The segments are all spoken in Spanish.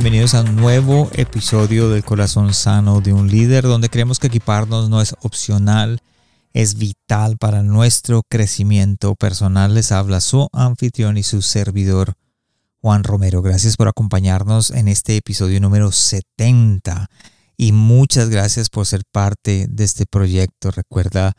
Bienvenidos a un nuevo episodio del Corazón Sano de un Líder, donde creemos que equiparnos no es opcional, es vital para nuestro crecimiento personal. Les habla su anfitrión y su servidor, Juan Romero. Gracias por acompañarnos en este episodio número 70 y muchas gracias por ser parte de este proyecto. Recuerda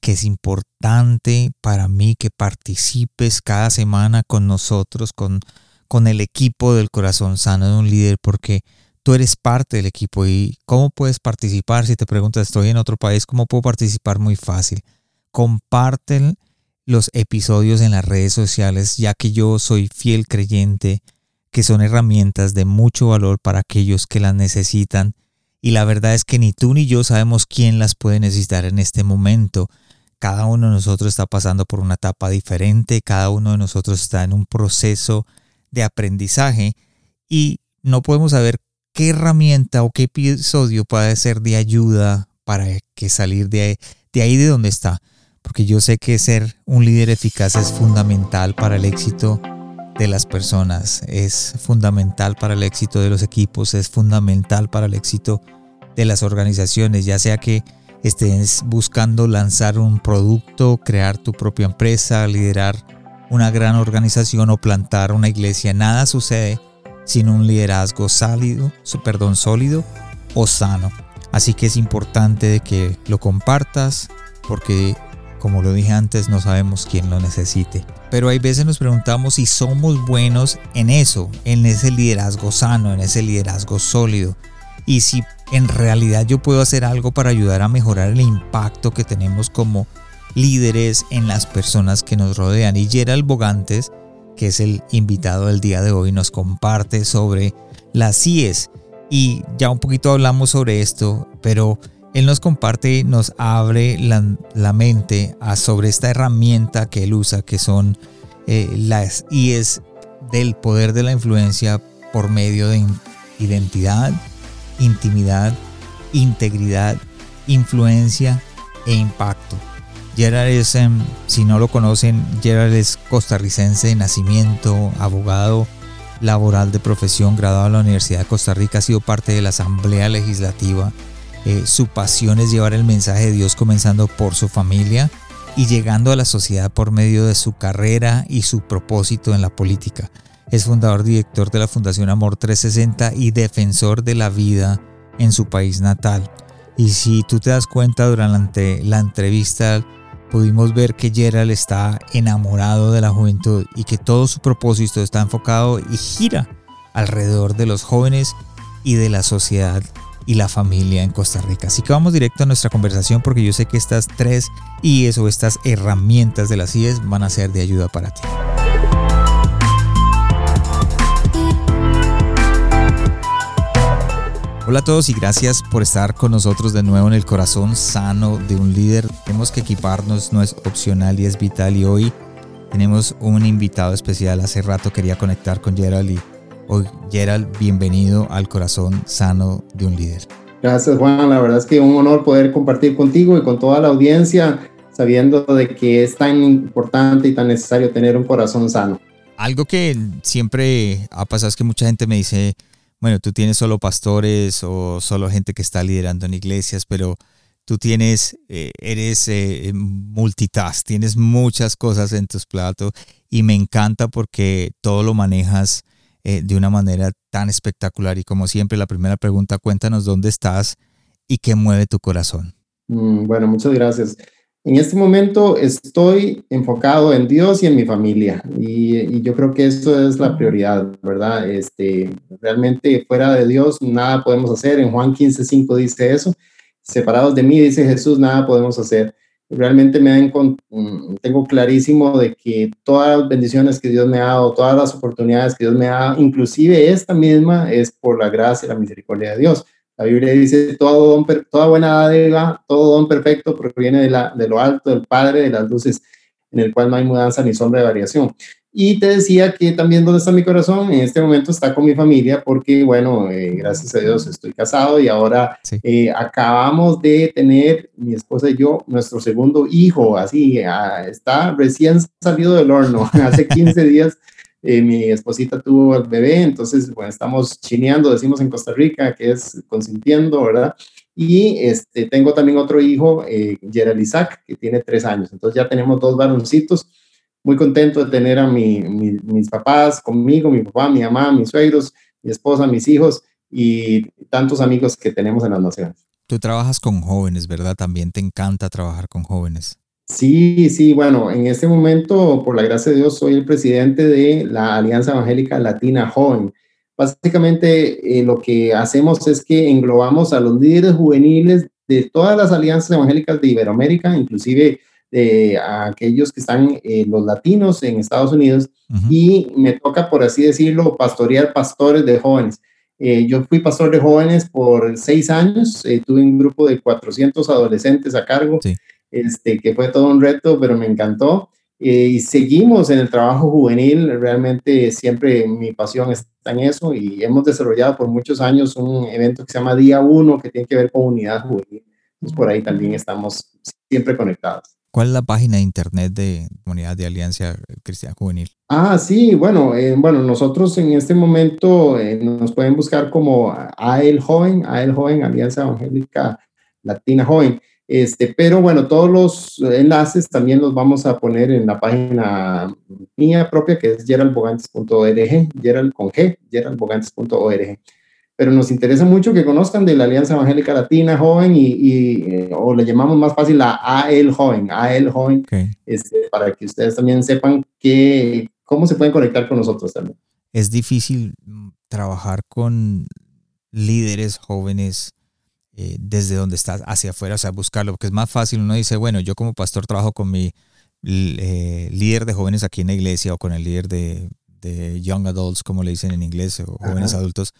que es importante para mí que participes cada semana con nosotros, con con el equipo del corazón sano de un líder porque tú eres parte del equipo y cómo puedes participar si te preguntas estoy en otro país, ¿cómo puedo participar? Muy fácil. Comparten los episodios en las redes sociales ya que yo soy fiel creyente que son herramientas de mucho valor para aquellos que las necesitan y la verdad es que ni tú ni yo sabemos quién las puede necesitar en este momento. Cada uno de nosotros está pasando por una etapa diferente, cada uno de nosotros está en un proceso de aprendizaje y no podemos saber qué herramienta o qué episodio puede ser de ayuda para que salir de, de ahí de donde está. Porque yo sé que ser un líder eficaz es fundamental para el éxito de las personas, es fundamental para el éxito de los equipos, es fundamental para el éxito de las organizaciones, ya sea que estés buscando lanzar un producto, crear tu propia empresa, liderar una gran organización o plantar una iglesia. Nada sucede sin un liderazgo sólido, perdón, sólido o sano. Así que es importante que lo compartas porque como lo dije antes no sabemos quién lo necesite. Pero hay veces nos preguntamos si somos buenos en eso, en ese liderazgo sano, en ese liderazgo sólido. Y si en realidad yo puedo hacer algo para ayudar a mejorar el impacto que tenemos como líderes en las personas que nos rodean. Y Gerald Bogantes, que es el invitado del día de hoy, nos comparte sobre las CIES. Y ya un poquito hablamos sobre esto, pero él nos comparte, nos abre la, mente a sobre esta herramienta que él usa, que son eh, las IES del poder de la influencia por medio de identidad, intimidad, integridad, influencia e impacto. Gerard es, em, si no lo conocen, Gerard es costarricense de nacimiento, abogado laboral de profesión, graduado en la Universidad de Costa Rica, ha sido parte de la Asamblea Legislativa. Eh, su pasión es llevar el mensaje de Dios comenzando por su familia y llegando a la sociedad por medio de su carrera y su propósito en la política. Es fundador director de la Fundación Amor 360 y defensor de la vida en su país natal. Y si tú te das cuenta durante la entrevista, pudimos ver que Gerald está enamorado de la juventud y que todo su propósito está enfocado y gira alrededor de los jóvenes y de la sociedad y la familia en Costa Rica. Así que vamos directo a nuestra conversación porque yo sé que estas tres IES o estas herramientas de las IES van a ser de ayuda para ti. Hola a todos y gracias por estar con nosotros de nuevo en el corazón sano de un líder. Tenemos que equiparnos, no es opcional y es vital y hoy tenemos un invitado especial. Hace rato quería conectar con Gerald y hoy Gerald, bienvenido al corazón sano de un líder. Gracias Juan, la verdad es que un honor poder compartir contigo y con toda la audiencia sabiendo de que es tan importante y tan necesario tener un corazón sano. Algo que siempre ha pasado es que mucha gente me dice, bueno, tú tienes solo pastores o solo gente que está liderando en iglesias, pero tú tienes, eh, eres eh, multitask, tienes muchas cosas en tus platos y me encanta porque todo lo manejas eh, de una manera tan espectacular. Y como siempre, la primera pregunta, cuéntanos dónde estás y qué mueve tu corazón. Mm, bueno, muchas gracias. En este momento estoy enfocado en Dios y en mi familia y, yo creo que eso es la prioridad, ¿verdad? Este, realmente fuera de Dios nada podemos hacer. En Juan 15, 5 dice eso. Separados de mí, dice Jesús, nada podemos hacer. realmente me mm, tengo clarísimo de que todas las bendiciones que Dios me ha dado, todas las oportunidades que Dios me ha dado, inclusive esta misma, es por la gracia y la misericordia de Dios. La Biblia dice, todo toda buena dádiva, todo don perfecto proviene de, la, de lo alto, del Padre, de las luces, en el cual no hay mudanza ni sombra de variación. Y te decía que también dónde está mi corazón, en este momento está con mi familia porque, bueno, eh, gracias a Dios estoy casado y ahora eh, acabamos de tener, mi esposa y yo, nuestro segundo hijo, así, ah, está recién salido del horno, hace 15 días. Eh, mi esposita tuvo el bebé, entonces, bueno, estamos chineando, decimos en Costa Rica, que es consintiendo, ¿verdad? Y este, tengo también otro hijo, Gerald Isaac, que tiene tres años. Entonces ya tenemos dos varoncitos muy contento de tener a mi, mis papás conmigo, mi papá, mi mamá, mis suegros, mi esposa, mis hijos y tantos amigos que tenemos en las naciones. Tú trabajas con jóvenes, ¿verdad? También te encanta trabajar con jóvenes. Sí, sí, bueno, en este momento, por la gracia de Dios, soy el presidente de la Alianza Evangélica Latina Joven. Básicamente, eh, lo que hacemos es que englobamos a los líderes juveniles de todas las alianzas evangélicas de Iberoamérica, inclusive de aquellos que están eh, los latinos en Estados Unidos y me toca, por así decirlo, pastorear pastores de jóvenes. Eh, yo fui pastor de jóvenes por seis años, eh, tuve un grupo de 400 adolescentes a cargo, este, que fue todo un reto, pero me encantó. y seguimos en el trabajo juvenil, realmente siempre mi pasión está en eso y hemos desarrollado por muchos años un evento que se llama Día 1, que tiene que ver con unidad juvenil. Entonces por ahí también estamos siempre conectados. ¿Cuál es la página de internet de Comunidad de Alianza Cristiana Juvenil? Ah, sí, bueno, eh, bueno, nosotros en este momento eh, nos pueden buscar como AEL Joven, AEL Joven, Alianza Evangélica Latina Joven. Este, pero bueno, todos los enlaces también los vamos a poner en la página mía propia que es geraldbogantes.org, gerald con G, geraldbogantes.org pero nos interesa mucho que conozcan de la Alianza Evangélica Latina Joven y, eh, o le llamamos más fácil la AEL Joven, AEL Joven, este, para que ustedes también sepan que, cómo se pueden conectar con nosotros también. Es difícil trabajar con líderes jóvenes eh, desde donde estás hacia afuera, o sea, buscarlo, porque es más fácil, uno dice, bueno, yo como pastor trabajo con mi eh, líder de jóvenes aquí en la iglesia o con el líder de, de Young Adults, como le dicen en inglés, o jóvenes adultos,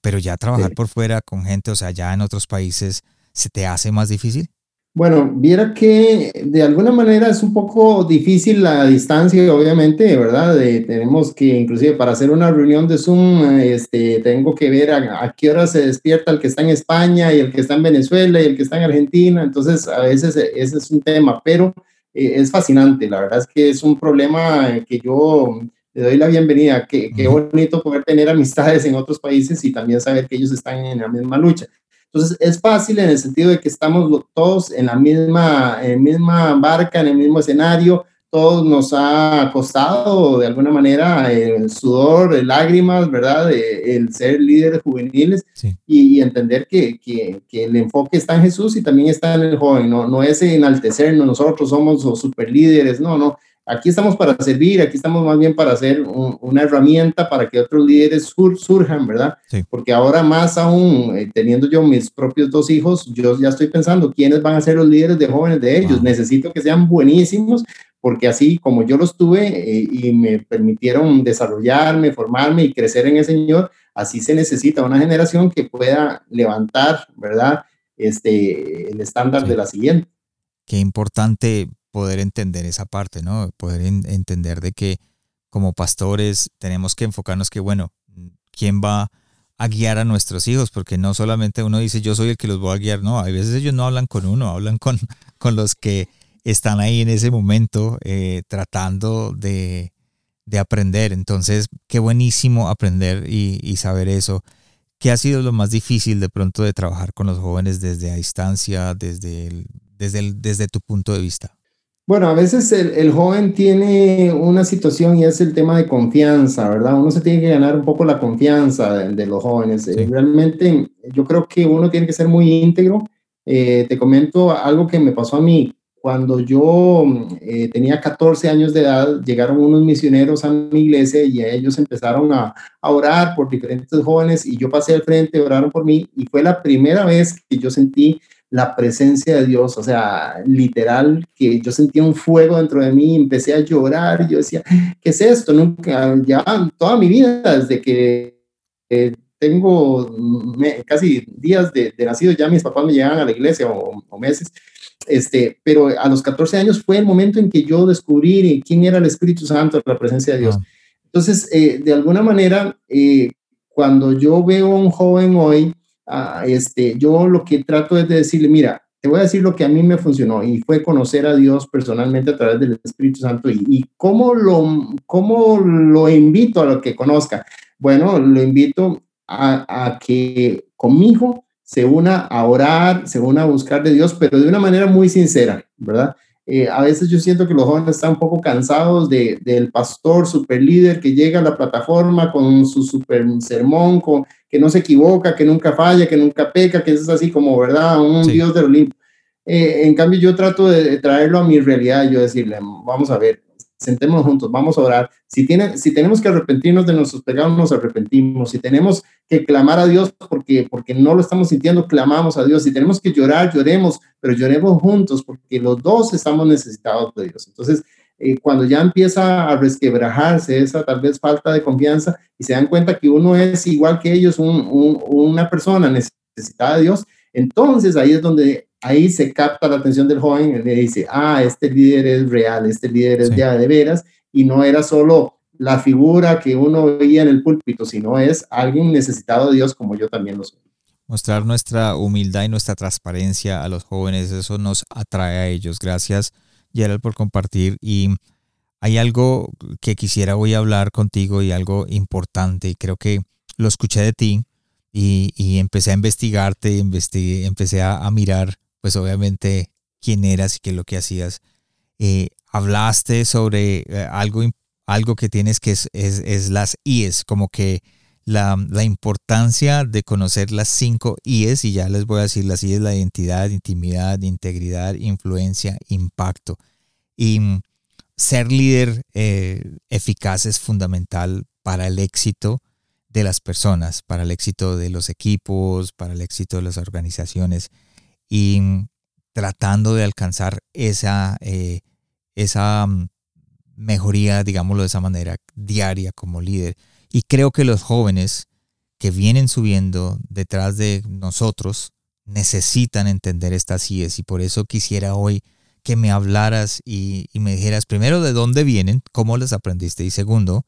pero ya trabajar por fuera con gente, o sea, ya en otros países, ¿se te hace más difícil? Bueno, viera que de alguna manera es un poco difícil la distancia, obviamente, ¿verdad? tenemos que, inclusive para hacer una reunión de Zoom, este, tengo que ver a, qué hora se despierta el que está en España y el que está en Venezuela y el que está en Argentina. Entonces, a veces ese es un tema, pero eh, es fascinante. La verdad es que es un problema que yo le doy la bienvenida. Qué, qué bonito poder tener amistades en otros países y también saber que ellos están en la misma lucha. Entonces, es fácil en el sentido de que estamos todos en la misma, en misma barca, en el mismo escenario. Todos nos ha costado de alguna manera el sudor, lágrimas, ¿verdad? El ser líderes juveniles y, entender que, que, que, el enfoque está en Jesús y también está en el joven. No, no es enaltecernos, nosotros somos los super líderes, no, no Aquí estamos para servir, aquí estamos más bien para hacer una herramienta para que otros líderes surjan, ¿verdad? Porque ahora más aún, eh, teniendo yo mis propios dos hijos, yo ya estoy pensando quiénes van a ser los líderes de jóvenes de ellos. Necesito que sean buenísimos, porque así como yo los tuve eh, y me permitieron desarrollarme, formarme y crecer en el Señor, así se necesita una generación que pueda levantar, ¿verdad? Este, el estándar de la siguiente. Qué importante poder entender esa parte, ¿no? Poder entender de que como pastores tenemos que enfocarnos que, bueno, ¿quién va a guiar a nuestros hijos? Porque no solamente uno dice yo soy el que los voy a guiar, no, a veces ellos no hablan con uno, hablan con, con los que están ahí en ese momento eh, tratando de, de, aprender. Entonces, qué buenísimo aprender y, y saber eso. ¿Qué ha sido lo más difícil de pronto de trabajar con los jóvenes desde a distancia, desde, desde, desde tu punto de vista? Bueno, a veces el, joven tiene una situación y es el tema de confianza, ¿verdad? Uno se tiene que ganar un poco la confianza de, los jóvenes. Eh, realmente yo creo que uno tiene que ser muy íntegro. Eh, te comento algo que me pasó a mí. Cuando yo eh, tenía 14 años de edad, llegaron unos misioneros a mi iglesia y ellos empezaron a, a orar por diferentes jóvenes y yo pasé al frente, oraron por mí y fue la primera vez que yo sentí la presencia de Dios, o sea, literal, que yo sentía un fuego dentro de mí, empecé a llorar, yo decía, ¿qué es esto? Nunca, ya toda mi vida, desde que eh, tengo casi días de, nacido, ya mis papás me llegaban a la iglesia o, meses, este, pero a los 14 años fue el momento en que yo descubrí quién era el Espíritu Santo, la presencia de Dios. Ah. Entonces, eh, de alguna manera, eh, cuando yo veo a un joven hoy, ah, este, yo lo que trato es de decirle, mira, te voy a decir lo que a mí me funcionó y fue conocer a Dios personalmente a través del Espíritu Santo y, cómo, lo, cómo lo invito a lo que conozca. Bueno, lo invito a, que conmigo se una a orar, se una a buscar de Dios, pero de una manera muy sincera, ¿verdad? Eh, a veces yo siento que los jóvenes están un poco cansados de, del pastor super líder que llega a la plataforma con su super sermón, con, que no se equivoca, que nunca falla, que nunca peca, que es así como, ¿verdad? Un Dios del Olimpo. Eh, en cambio, yo trato de traerlo a mi realidad, yo decirle, vamos a ver, sentémonos juntos, vamos a orar. Si, tiene, si tenemos que arrepentirnos de nuestros pecados, nos arrepentimos. Si tenemos que clamar a Dios porque, porque no lo estamos sintiendo, clamamos a Dios. Si tenemos que llorar, lloremos, pero lloremos juntos porque los dos estamos necesitados de Dios. Entonces, eh, cuando ya empieza a resquebrajarse esa tal vez falta de confianza y se dan cuenta que uno es igual que ellos, una persona necesitada de Dios, entonces ahí es donde ahí se capta la atención del joven y le dice, ah, este líder es real, este líder es ya de veras, y no era solo la figura que uno veía en el púlpito, sino es alguien necesitado de Dios como yo también lo soy. Mostrar nuestra humildad y nuestra transparencia a los jóvenes, eso nos atrae a ellos. Gracias, Gerald, por compartir. Y hay algo que quisiera hoy hablar contigo y algo importante, y creo que lo escuché de ti y, empecé a investigarte, investigué, empecé a mirar pues obviamente quién eras y qué es lo que hacías. Eh, hablaste sobre eh, algo, algo que tienes que es, es, las IES, como que la, la, importancia de conocer las cinco IES, y ya les voy a decir las IES, la identidad, intimidad, integridad, influencia, impacto. Y mm, ser líder eh, eficaz es fundamental para el éxito de las personas, para el éxito de los equipos, para el éxito de las organizaciones y tratando de alcanzar esa, eh, esa mm, mejoría, digámoslo de esa manera, diaria como líder. Y creo que los jóvenes que vienen subiendo detrás de nosotros necesitan entender estas IES. Y por eso quisiera hoy que me hablaras y, me dijeras primero de dónde vienen, cómo las aprendiste y segundo,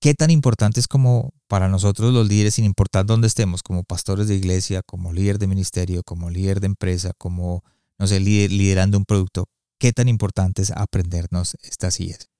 qué tan importante es como para nosotros los líderes, sin importar dónde estemos, como pastores de iglesia, como líder de ministerio, como líder de empresa, como, no sé, liderando un producto, qué tan importante es aprendernos estas IES.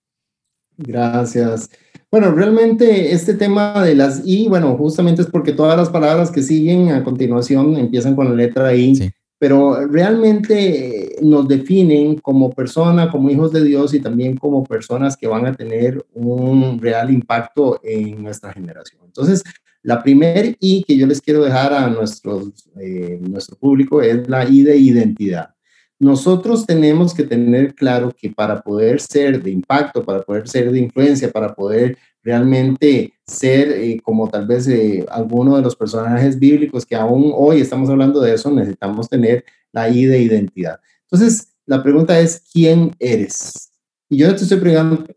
Gracias. Bueno, realmente este tema de las I, bueno, justamente es porque todas las palabras que siguen a continuación empiezan con la letra I. Sí pero realmente nos definen como persona, como hijos de Dios y también como personas que van a tener un real impacto en nuestra generación. Entonces, la primera I que yo les quiero dejar a nuestros, eh, nuestro público es la I de identidad. Nosotros tenemos que tener claro que para poder ser de impacto, para poder ser de influencia, para poder realmente ser eh, como tal vez eh, alguno de los personajes bíblicos que aún hoy estamos hablando de eso, necesitamos tener la I de identidad. Entonces, la pregunta es, ¿quién eres? Y yo no te estoy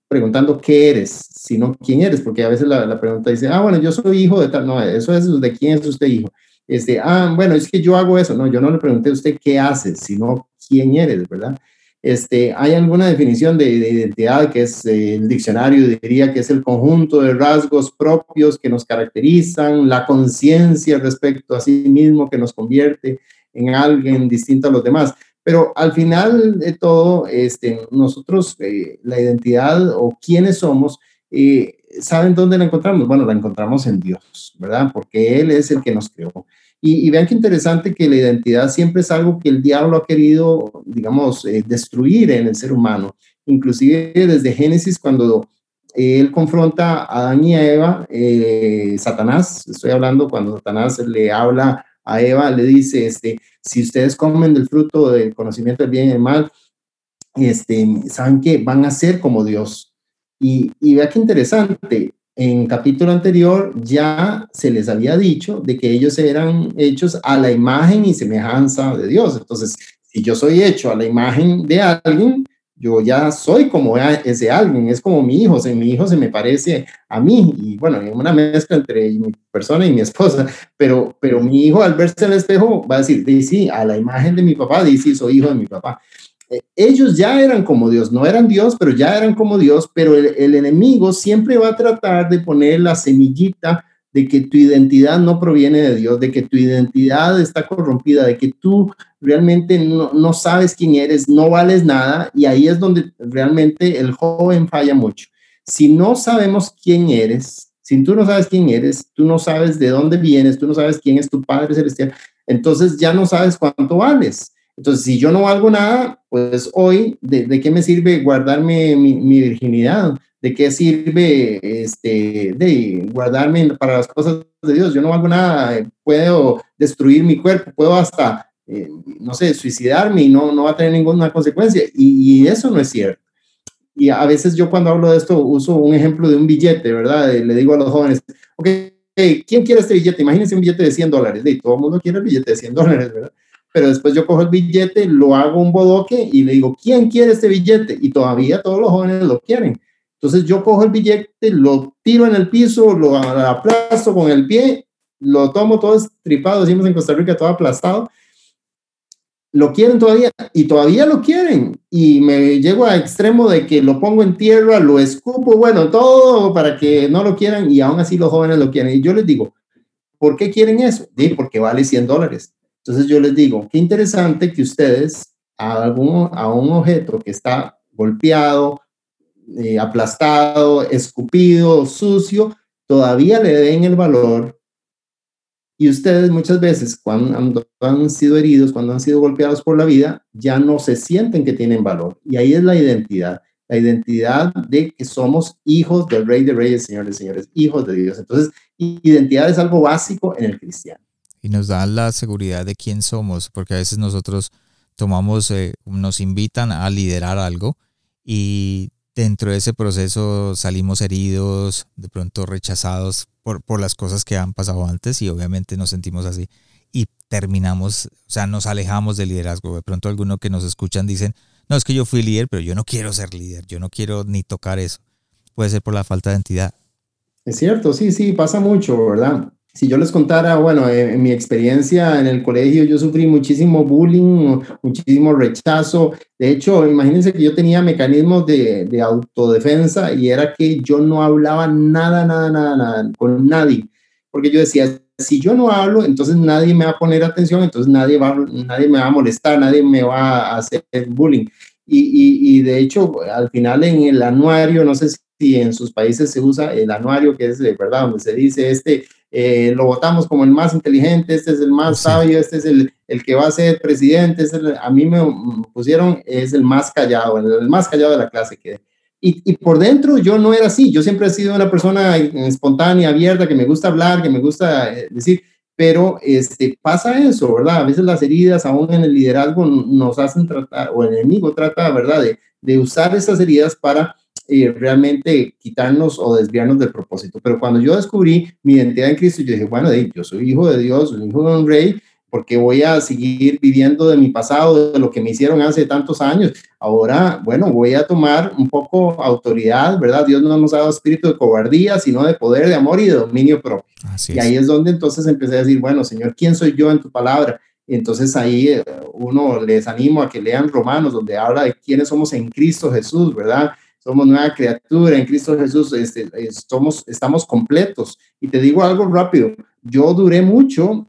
preguntando, qué eres, sino quién eres, porque a veces la, pregunta dice, ah, bueno, yo soy hijo de tal, no, eso es de quién es usted hijo. Este, ah, bueno, es que yo hago eso, no, yo no le pregunté a usted qué hace, sino quién eres, ¿verdad? Este, ¿Hay alguna definición de, identidad que es eh, el diccionario diría que es el conjunto de rasgos propios que nos caracterizan, la conciencia respecto a sí mismo que nos convierte en alguien distinto a los demás? Pero al final de todo, este, nosotros, eh, la identidad o quiénes somos, eh, ¿saben dónde la encontramos? Bueno, la encontramos en Dios, ¿verdad? Porque Él es el que nos creó. Y, vean qué interesante que la identidad siempre es algo que el diablo ha querido, digamos, eh, destruir en el ser humano. Inclusive desde Génesis, cuando él confronta a Adán y a Eva, eh, Satanás, estoy hablando cuando Satanás le habla a Eva, le dice, este, si ustedes comen del fruto del conocimiento del bien y del mal, este, saben que van a ser como Dios. Y, y vea qué interesante, en capítulo anterior ya se les había dicho de que ellos eran hechos a la imagen y semejanza de Dios. Entonces, si yo soy hecho a la imagen de alguien, yo ya soy como ese alguien, es como mi hijo, mi hijo se me parece a mí, y bueno, es una mezcla entre mi persona y mi esposa, pero, pero mi hijo al verse el espejo va a decir, sí, a la imagen de mi papá, dice, soy hijo de mi papá. Eh, ellos ya eran como Dios, no eran Dios, pero ya eran como Dios, pero el, el enemigo siempre va a tratar de poner la semillita de que tu identidad no proviene de Dios, de que tu identidad está corrompida, de que tú realmente no, sabes quién eres, no vales nada, y ahí es donde realmente el joven falla mucho. Si no sabemos quién eres, si tú no sabes quién eres, tú no sabes de dónde vienes, tú no sabes quién es tu Padre Celestial, entonces ya no sabes cuánto vales. Entonces, si yo no valgo nada, pues hoy, ¿de, qué me sirve guardarme mi, mi virginidad? ¿De qué sirve este, de guardarme para las cosas de Dios? Yo no hago nada, puedo destruir mi cuerpo, puedo hasta, eh, no sé, suicidarme y no, no va a tener ninguna consecuencia. Y, eso no es cierto. Y a veces yo cuando hablo de esto uso un ejemplo de un billete, ¿verdad? Le digo a los jóvenes, ok, ¿quién quiere este billete? Imagínense un billete de 100 dólares. Y todo el mundo quiere el billete de 100 dólares, ¿verdad? Pero después yo cojo el billete, lo hago un bodoque y le digo, ¿quién quiere este billete? Y todavía todos los jóvenes lo quieren. Entonces yo cojo el billete, lo tiro en el piso, lo aplasto con el pie, lo tomo todo estripado, decimos en Costa Rica, todo aplastado. Lo quieren todavía y todavía lo quieren. Y me llego a extremo de que lo pongo en tierra, lo escupo, bueno, todo para que no lo quieran y aún así los jóvenes lo quieren. Y yo les digo, ¿por qué quieren eso? Sí, porque vale 100 dólares. Entonces yo les digo, qué interesante que ustedes a, algún, a un objeto que está golpeado, eh, aplastado, escupido, sucio, todavía le den el valor. Y ustedes muchas veces, cuando han sido heridos, cuando han sido golpeados por la vida, ya no se sienten que tienen valor. Y ahí es la identidad, la identidad de que somos hijos del Rey de Reyes, Señores, Señores, hijos de Dios. Entonces, identidad es algo básico en el cristiano. Y nos da la seguridad de quién somos, porque a veces nosotros tomamos, eh, nos invitan a liderar algo y dentro de ese proceso salimos heridos, de pronto rechazados por, por las cosas que han pasado antes y obviamente nos sentimos así y terminamos, o sea, nos alejamos del liderazgo. De pronto algunos que nos escuchan dicen, no, es que yo fui líder, pero yo no quiero ser líder, yo no quiero ni tocar eso. Puede ser por la falta de identidad. Es cierto, sí, sí, pasa mucho, ¿verdad? Si yo les contara, bueno, en, mi experiencia en el colegio, yo sufrí muchísimo bullying, muchísimo rechazo. De hecho, imagínense que yo tenía mecanismos de, de, autodefensa y era que yo no hablaba nada, nada, nada, nada con nadie. Porque yo decía, si yo no hablo, entonces nadie me va a poner atención, entonces nadie, va, nadie me va a molestar, nadie me va a hacer bullying. Y, y, y de hecho, al final en el anuario, no sé si en sus países se usa el anuario, que es de verdad, donde se dice este eh, lo votamos como el más inteligente, este es el más sabio, este es el, el, que va a ser presidente, este a mí me pusieron, es el más callado, el, más callado de la clase que... Y, y, por dentro yo no era así, yo siempre he sido una persona espontánea, abierta, que me gusta hablar, que me gusta eh, decir, pero este, pasa eso, ¿verdad? A veces las heridas, aún en el liderazgo, nos hacen tratar, o el enemigo trata, ¿verdad?, de, de usar esas heridas para y realmente quitarnos o desviarnos del propósito. Pero cuando yo descubrí mi identidad en Cristo, yo dije, bueno, yo soy hijo de Dios, soy hijo de un rey, porque voy a seguir viviendo de mi pasado, de lo que me hicieron hace tantos años. Ahora, bueno, voy a tomar un poco autoridad, ¿verdad? Dios no nos ha dado espíritu de cobardía, sino de poder, de amor y de dominio propio. y ahí es donde entonces empecé a decir, bueno, Señor, ¿quién soy yo en tu palabra? Y entonces ahí eh, uno les animo a que lean Romanos, donde habla de quiénes somos en Cristo Jesús, ¿verdad? Somos nueva criatura en Cristo Jesús, este, estamos, estamos completos. Y te digo algo rápido, yo duré mucho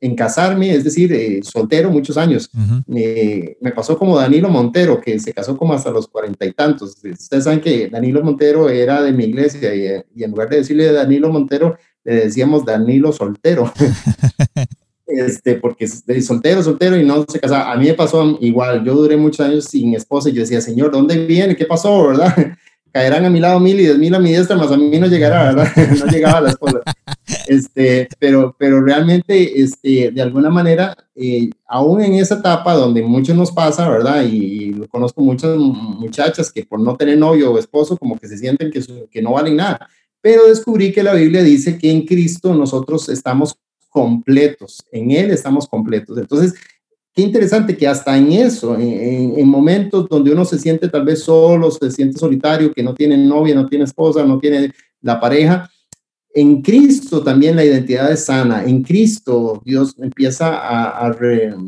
en casarme, es decir, eh, soltero muchos años. me pasó como Danilo Montero, que se casó como hasta los cuarenta y tantos. Ustedes saben que Danilo Montero era de mi iglesia y, y en lugar de decirle Danilo Montero, le decíamos Danilo Soltero. este, porque de soltero, soltero y no se casaba. A mí me pasó igual, yo duré muchos años sin esposa y yo decía, Señor, ¿dónde viene? ¿Qué pasó? ¿Verdad? Caerán a mi lado mil y diez mil a mi diestra, más a mí no llegará, ¿verdad? no llegaba la esposa. Este, pero, pero realmente, este, de alguna manera, eh, aún en esa etapa donde mucho nos pasa, ¿verdad? Y, y conozco muchas muchachas que por no tener novio o esposo, como que se sienten que, que no valen nada pero descubrí que la Biblia dice que en Cristo nosotros estamos completos, en Él estamos completos. Entonces, qué interesante que hasta en eso, en, momentos donde uno se siente tal vez solo, se siente solitario, que no tiene novia, no tiene esposa, no tiene la pareja, en Cristo también la identidad es sana. En Cristo Dios empieza a,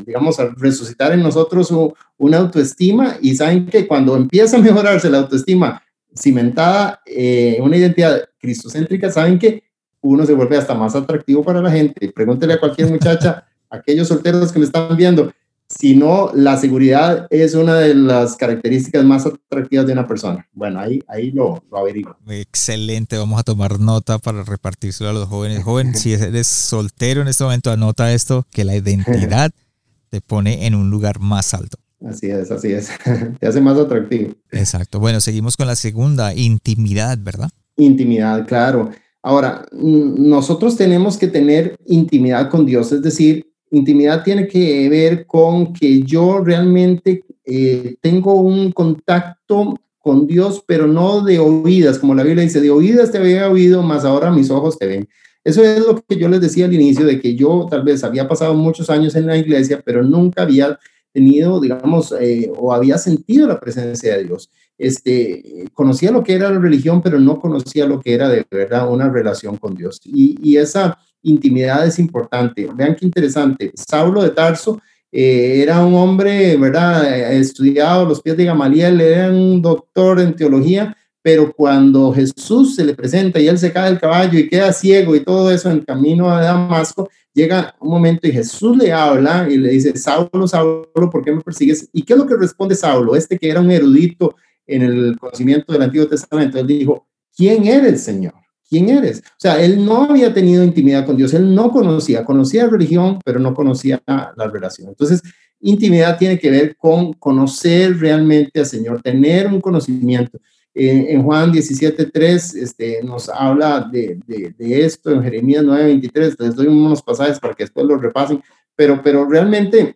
digamos, a resucitar en nosotros una autoestima y saben que cuando empieza a mejorarse la autoestima cimentada en una identidad cristocéntrica, saben que uno se vuelve hasta más atractivo para la gente. Pregúntele a cualquier muchacha, aquellos solteros que me están viendo, si no, la seguridad es una de las características más atractivas de una persona. Bueno, ahí, ahí lo, lo averiguo. Excelente, vamos a tomar nota para repartírselo a los jóvenes. Joven, si eres soltero en este momento, anota esto, que la identidad te pone en un lugar más alto. Así es, así es. Te hace más atractivo. Exacto. Bueno, seguimos con la segunda, intimidad, ¿verdad? Intimidad, claro. Ahora, nosotros tenemos que tener intimidad con Dios, es decir, intimidad tiene que ver con que yo realmente eh, tengo un contacto con Dios, pero no de oídas, como la Biblia dice, de oídas te había oído, más ahora mis ojos te ven. Eso es lo que yo les decía al inicio, de que yo tal vez había pasado muchos años en la iglesia, pero nunca había tenido, digamos, eh, o había sentido la presencia de Dios. Este, conocía lo que era la religión, pero no conocía lo que era de verdad una relación con Dios. Y, esa intimidad es importante. Vean qué interesante. Saulo de Tarso eh, era un hombre, ¿verdad? Estudiado los pies de Gamaliel, era un doctor en teología, pero cuando Jesús se le presenta y él se cae del caballo y queda ciego y todo eso en camino a Damasco, llega un momento y Jesús le habla y le dice, Saulo, Saulo, ¿por qué me persigues? ¿Y qué es lo que responde Saulo? Este que era un erudito en el conocimiento del Antiguo Testamento, él dijo, ¿quién eres, Señor? ¿Quién eres? O sea, él no había tenido intimidad con Dios, él no conocía, conocía la religión, pero no conocía la relación. Entonces, intimidad tiene que ver con conocer realmente al Señor, tener un conocimiento. En Juan 17.3 este, nos habla de, de, esto, en Jeremías 9.23, les doy unos pasajes para que después lo repasen, pero, pero realmente,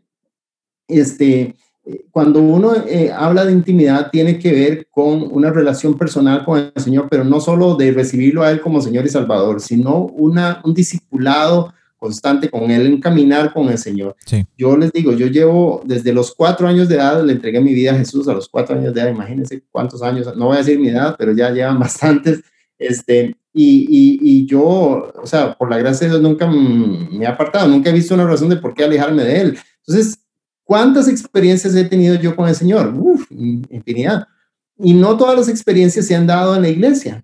este, cuando uno eh, habla de intimidad, tiene que ver con una relación personal con el Señor, pero no solo de recibirlo a Él como Señor y Salvador, sino una, un discipulado constante con Él, en caminar con el Señor. Yo les digo, yo llevo desde los cuatro años de edad, le entregué mi vida a Jesús a los cuatro años de edad, imagínense cuántos años, no voy a decir mi edad, pero ya llevan bastantes. Este, y, y, y, yo, o sea, por la gracia de Dios nunca me he apartado, nunca he visto una razón de por qué alejarme de Él. Entonces, ¿Cuántas experiencias he tenido yo con el Señor? Uf, infinidad. Y no todas las experiencias se han dado en la iglesia.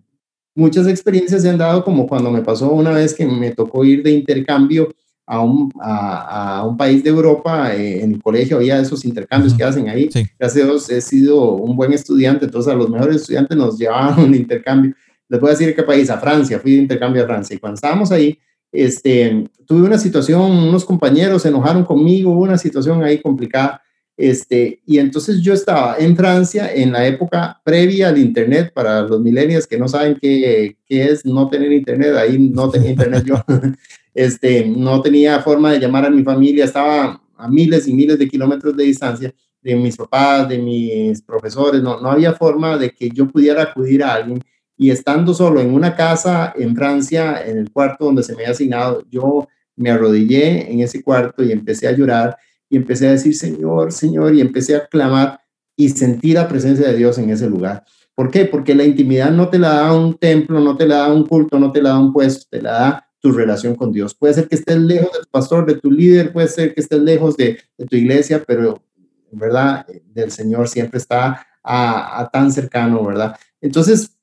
Muchas experiencias se han dado como cuando me pasó una vez que me tocó ir de intercambio a un, a, un país de Europa, eh, en el colegio había esos intercambios que hacen ahí. Gracias a Dios he sido un buen estudiante, entonces a los mejores estudiantes nos llevaban un intercambio. Les voy a decir qué país, a Francia, fui de intercambio a Francia. Y cuando estábamos ahí, este, tuve una situación, unos compañeros se enojaron conmigo, hubo una situación ahí complicada, este, y entonces yo estaba en Francia en la época previa al Internet, para los millennials que no saben qué, qué es no tener Internet, ahí no tenía Internet yo, este, no tenía forma de llamar a mi familia, estaba a miles y miles de kilómetros de distancia de mis papás, de mis profesores, no, no había forma de que yo pudiera acudir a alguien. Y estando solo en una casa en Francia, en el cuarto donde se me había asignado, yo me arrodillé en ese cuarto y empecé a llorar y empecé a decir, Señor, Señor, y empecé a clamar y sentí la presencia de Dios en ese lugar. ¿Por qué? Porque la intimidad no te la da un templo, no te la da un culto, no te la da un puesto, te la da tu relación con Dios. Puede ser que estés lejos del pastor, de tu líder, puede ser que estés lejos de, tu iglesia, pero verdad del Señor siempre está a, a tan cercano, ¿verdad? Entonces,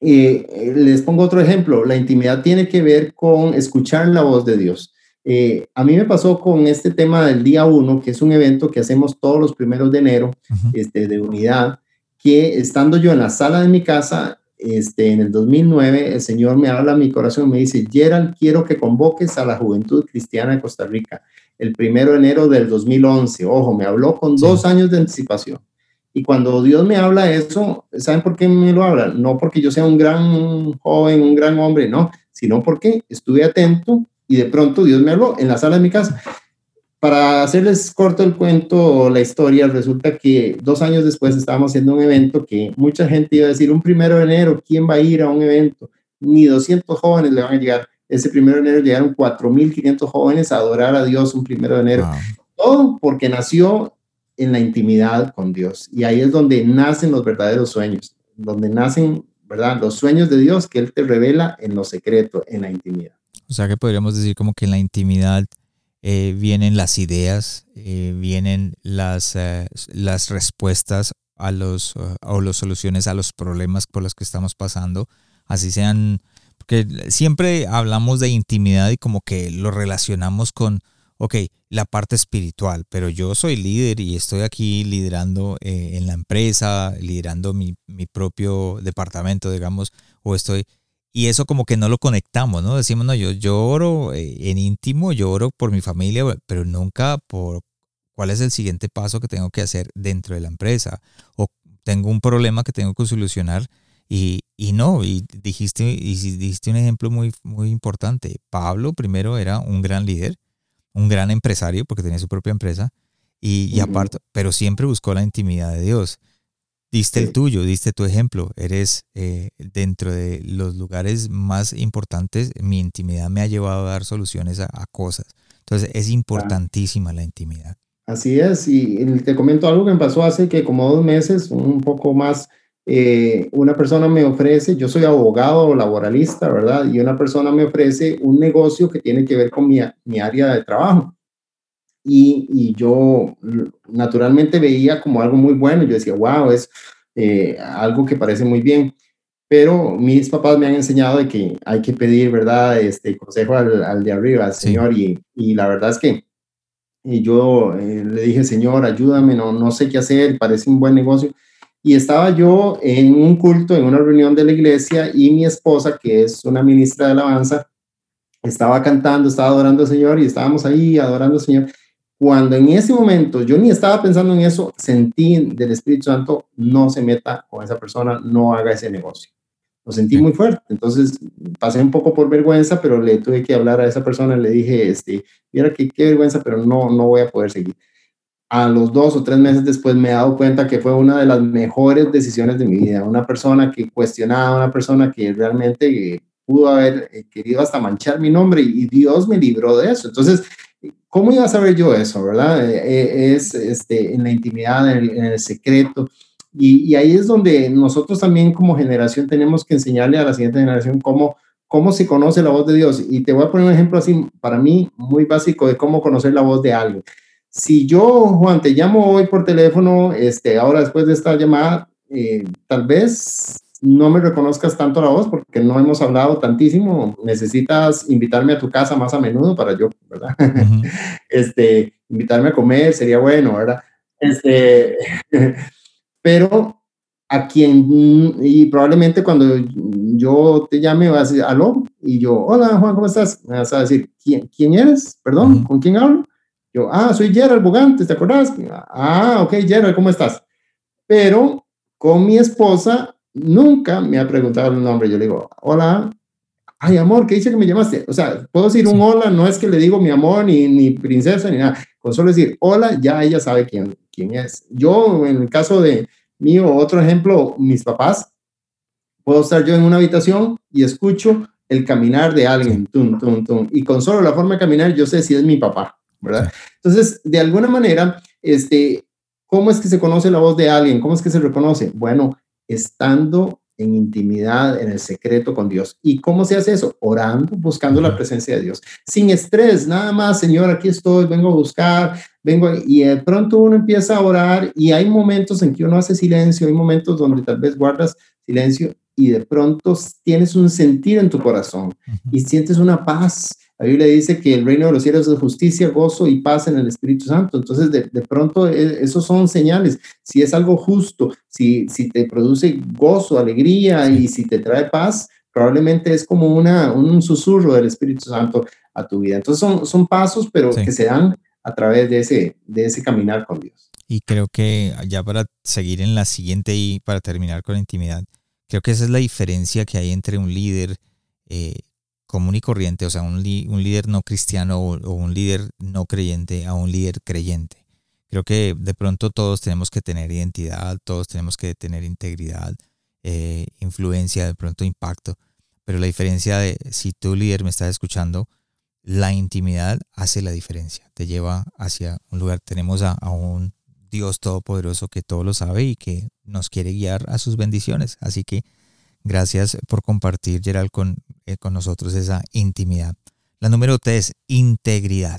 eh, les pongo otro ejemplo, la intimidad tiene que ver con escuchar la voz de Dios. Eh, a mí me pasó con este tema del día uno, que es un evento que hacemos todos los primeros de enero, este, de unidad, que estando yo en la sala de mi casa, este, en el 2009, el Señor me habla a mi corazón y me dice, Gerald, quiero que convoques a la juventud cristiana de Costa Rica el primero de enero del 2011. Ojo, me habló con dos años de anticipación. Y cuando Dios me habla eso, ¿saben por qué me lo habla? No porque yo sea un gran joven, un gran hombre, no, sino porque estuve atento y de pronto Dios me habló en la sala de mi casa. Para hacerles corto el cuento, la historia, resulta que dos años después estábamos haciendo un evento que mucha gente iba a decir, un primero de enero, ¿quién va a ir a un evento? ni 200 jóvenes le van a llegar. Ese primero de enero llegaron 4.500 jóvenes a adorar a Dios un primero de enero. Todo porque nació en la intimidad con Dios. Y ahí es donde nacen los verdaderos sueños, donde nacen, ¿verdad? Los sueños de Dios que Él te revela en lo secreto, en la intimidad. O sea que podríamos decir como que en la intimidad eh, vienen las ideas, eh, vienen las, eh, las respuestas a los, o las soluciones a los problemas por los que estamos pasando, así sean, porque siempre hablamos de intimidad y como que lo relacionamos con, ok, la parte espiritual, pero yo soy líder y estoy aquí liderando en la empresa, liderando mi, mi propio departamento, digamos, o estoy y eso como que no lo conectamos, ¿no? Decimos, no, yo, lloro eh, en íntimo, lloro por mi familia, pero nunca por cuál es el siguiente paso que tengo que hacer dentro de la empresa. O tengo un problema que tengo que solucionar y, y no, y dijiste, y dijiste un ejemplo muy, muy importante. Pablo primero era un gran líder, un gran empresario porque tenía su propia empresa y, y aparte, pero siempre buscó la intimidad de Dios. Diste el tuyo, diste tu ejemplo. Eres eh, dentro de los lugares más importantes. Mi intimidad me ha llevado a dar soluciones a, cosas. Entonces es importantísima la intimidad. Así es. Y te comento algo que me pasó hace que como dos meses, un poco más. Eh, una persona me ofrece, yo soy abogado laboralista, ¿verdad? Y una persona me ofrece un negocio que tiene que ver con mi, mi área de trabajo. Y, yo naturalmente veía como algo muy bueno. Yo decía, wow, es eh, algo que parece muy bien. Pero mis papás me han enseñado de que hay que pedir, ¿verdad? Este consejo al, de arriba, al Señor. Y, y, la verdad es que y yo eh, le dije, Señor, ayúdame, no, no sé qué hacer, parece un buen negocio. Y estaba yo en un culto, en una reunión de la iglesia, y mi esposa, que es una ministra de alabanza, estaba cantando, estaba adorando al Señor y estábamos ahí adorando al Señor. Cuando en ese momento yo ni estaba pensando en eso, sentí del Espíritu Santo, no se meta con esa persona, no haga ese negocio. Lo sentí muy fuerte. Entonces pasé un poco por vergüenza, pero le tuve que hablar a esa persona. Le dije, este, mira que qué vergüenza, pero no, no voy a poder seguir. A los dos o tres meses después me he dado cuenta que fue una de las mejores decisiones de mi vida. Una persona que cuestionaba, una persona que realmente pudo haber eh, querido hasta manchar mi nombre y Dios me libró de eso. Entonces, ¿Cómo iba a saber yo eso, verdad? Eh, eh, es este, en la intimidad, en el, secreto. Y, ahí es donde nosotros también como generación tenemos que enseñarle a la siguiente generación cómo, cómo se conoce la voz de Dios. Y te voy a poner un ejemplo así, para mí, muy básico de cómo conocer la voz de alguien. Si yo, Juan, te llamo hoy por teléfono, este, ahora después de esta llamada, eh, tal vez no me reconozcas tanto la voz porque no hemos hablado tantísimo. Necesitas invitarme a tu casa más a menudo para yo, ¿verdad? este, invitarme a comer sería bueno, ¿verdad? Este, pero a quien, y probablemente cuando yo te llame vas a decir, aló, y yo, hola Juan, ¿cómo estás? Me vas a decir, ¿quién, quién eres? Perdón, ¿con quién hablo? Yo, ah, soy Gerald Bogantes, ¿te acordás? Ah, ok, Gerald, ¿cómo estás? Pero con mi esposa nunca me ha preguntado el nombre. Yo le digo, hola, ay amor, ¿qué dice que me llamaste? O sea, puedo decir un hola, no es que le digo mi amor, ni, ni princesa, ni nada. Con solo decir hola, ya ella sabe quién, quién es. Yo, en el caso de mío, otro ejemplo, mis papás, puedo estar yo en una habitación y escucho el caminar de alguien, tum, tum, tum, y con solo la forma de caminar yo sé si es mi papá, ¿verdad? Entonces, de alguna manera, este, ¿cómo es que se conoce la voz de alguien? ¿Cómo es que se reconoce? Bueno, estando en intimidad, en el secreto con Dios. ¿Y cómo se hace eso? Orando, buscando la presencia de Dios. Sin estrés, nada más, Señor, aquí estoy, vengo a buscar, vengo, y de pronto uno empieza a orar y hay momentos en que uno hace silencio, hay momentos donde tal vez guardas silencio y de pronto tienes un sentir en tu corazón y sientes una paz la Biblia dice que el reino de los cielos es justicia, gozo y paz en el Espíritu Santo. Entonces, de, pronto, e, esos son señales. Si es algo justo, si, si te produce gozo, alegría y si te trae paz, probablemente es como una, un susurro del Espíritu Santo a tu vida. Entonces, son, son pasos, pero que se dan a través de ese, de ese caminar con Dios. Y creo que ya para seguir en la siguiente y para terminar con la intimidad, creo que esa es la diferencia que hay entre un líder eh, común y corriente, o sea, un, líder no cristiano o, un líder no creyente a un líder creyente. Creo que de pronto todos tenemos que tener identidad, todos tenemos que tener integridad, eh, influencia, de pronto impacto, pero la diferencia de si tú líder me estás escuchando, la intimidad hace la diferencia, te lleva hacia un lugar. Tenemos a, un Dios todopoderoso que todo lo sabe y que nos quiere guiar a sus bendiciones. Así que gracias por compartir, Gerald, con, eh, con nosotros esa intimidad. La número tres, integridad.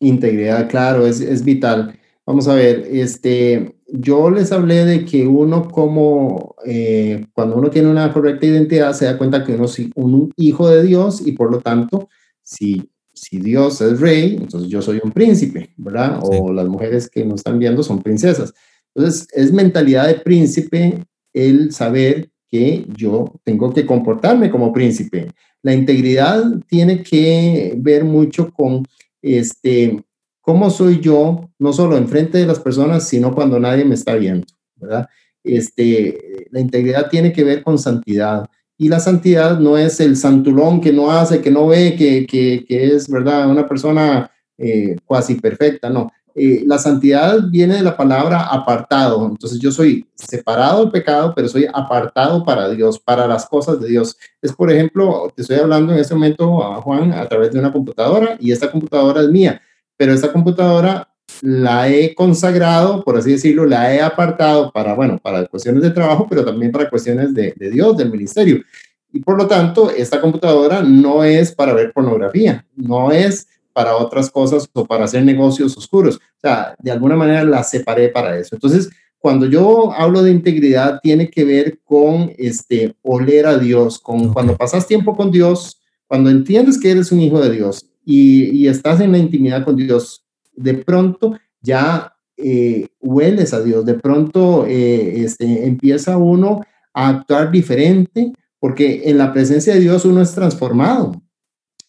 Integridad, claro, es, es vital. Vamos a ver, este, yo les hablé de que uno como, eh, cuando uno tiene una correcta identidad, se da cuenta que uno es un hijo de Dios y por lo tanto, si, si Dios es rey, entonces yo soy un príncipe, ¿verdad? O las mujeres que nos están viendo son princesas. Entonces, es mentalidad de príncipe el saber que yo tengo que comportarme como príncipe. La integridad tiene que ver mucho con este cómo soy yo, no solo enfrente de las personas, sino cuando nadie me está viendo, ¿verdad? Este, la integridad tiene que ver con santidad. Y la santidad no es el santulón que no hace, que no ve, que, que, que es, ¿verdad? Una persona eh, cuasi perfecta, no. Eh, la santidad viene de la palabra apartado. Entonces yo soy separado del pecado, pero soy apartado para Dios, para las cosas de Dios. Es, por ejemplo, te estoy hablando en este momento, Juan, a través de una computadora y esta computadora es mía pero esta computadora la he consagrado, por así decirlo, la he apartado para, bueno, para cuestiones de trabajo, pero también para cuestiones de, de Dios, del ministerio. Y por lo tanto, esta computadora no es para ver pornografía, no es para otras cosas o para hacer negocios oscuros. O sea, de alguna manera la separé para eso. Entonces, cuando yo hablo de integridad, tiene que ver con este, oler a Dios, con cuando pasas tiempo con Dios, cuando entiendes que eres un hijo de Dios y, estás en la intimidad con Dios, de pronto ya eh, hueles a Dios, de pronto eh, este, empieza uno a actuar diferente, porque en la presencia de Dios uno es transformado.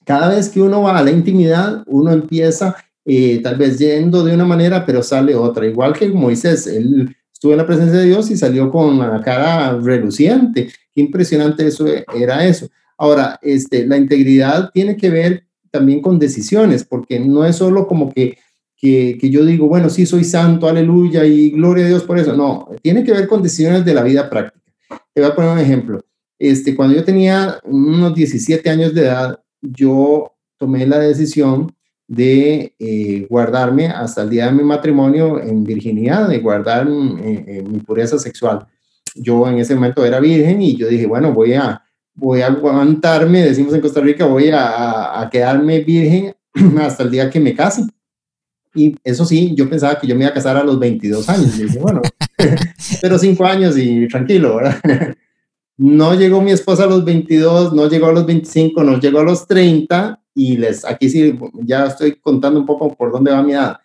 Cada vez que uno va a la intimidad, uno empieza eh, tal vez yendo de una manera, pero sale otra. Igual que Moisés, él estuvo en la presencia de Dios y salió con la cara reluciente. Qué impresionante eso era eso. Ahora, este, la integridad tiene que ver también con decisiones, porque no es solo como que, que, yo digo, bueno, sí, soy santo, aleluya, y gloria a Dios por eso. No, tiene que ver con decisiones de la vida práctica. Te voy a poner un ejemplo. Este, cuando yo tenía unos 17 años de edad, yo tomé la decisión de eh, guardarme hasta el día de mi matrimonio en virginidad, de guardar eh, mi pureza sexual. Yo en ese momento era virgen y yo dije, bueno, voy a, voy a aguantarme, decimos en Costa Rica, voy a, quedarme virgen hasta el día que me case. Y eso sí, yo pensaba que yo me iba a casar a los 22 años. Dije, bueno, pero cinco años y tranquilo, ¿verdad? No llegó mi esposa a los 22, no llegó a los 25, no llegó a los 30 y les, aquí sí, ya estoy contando un poco por dónde va mi edad.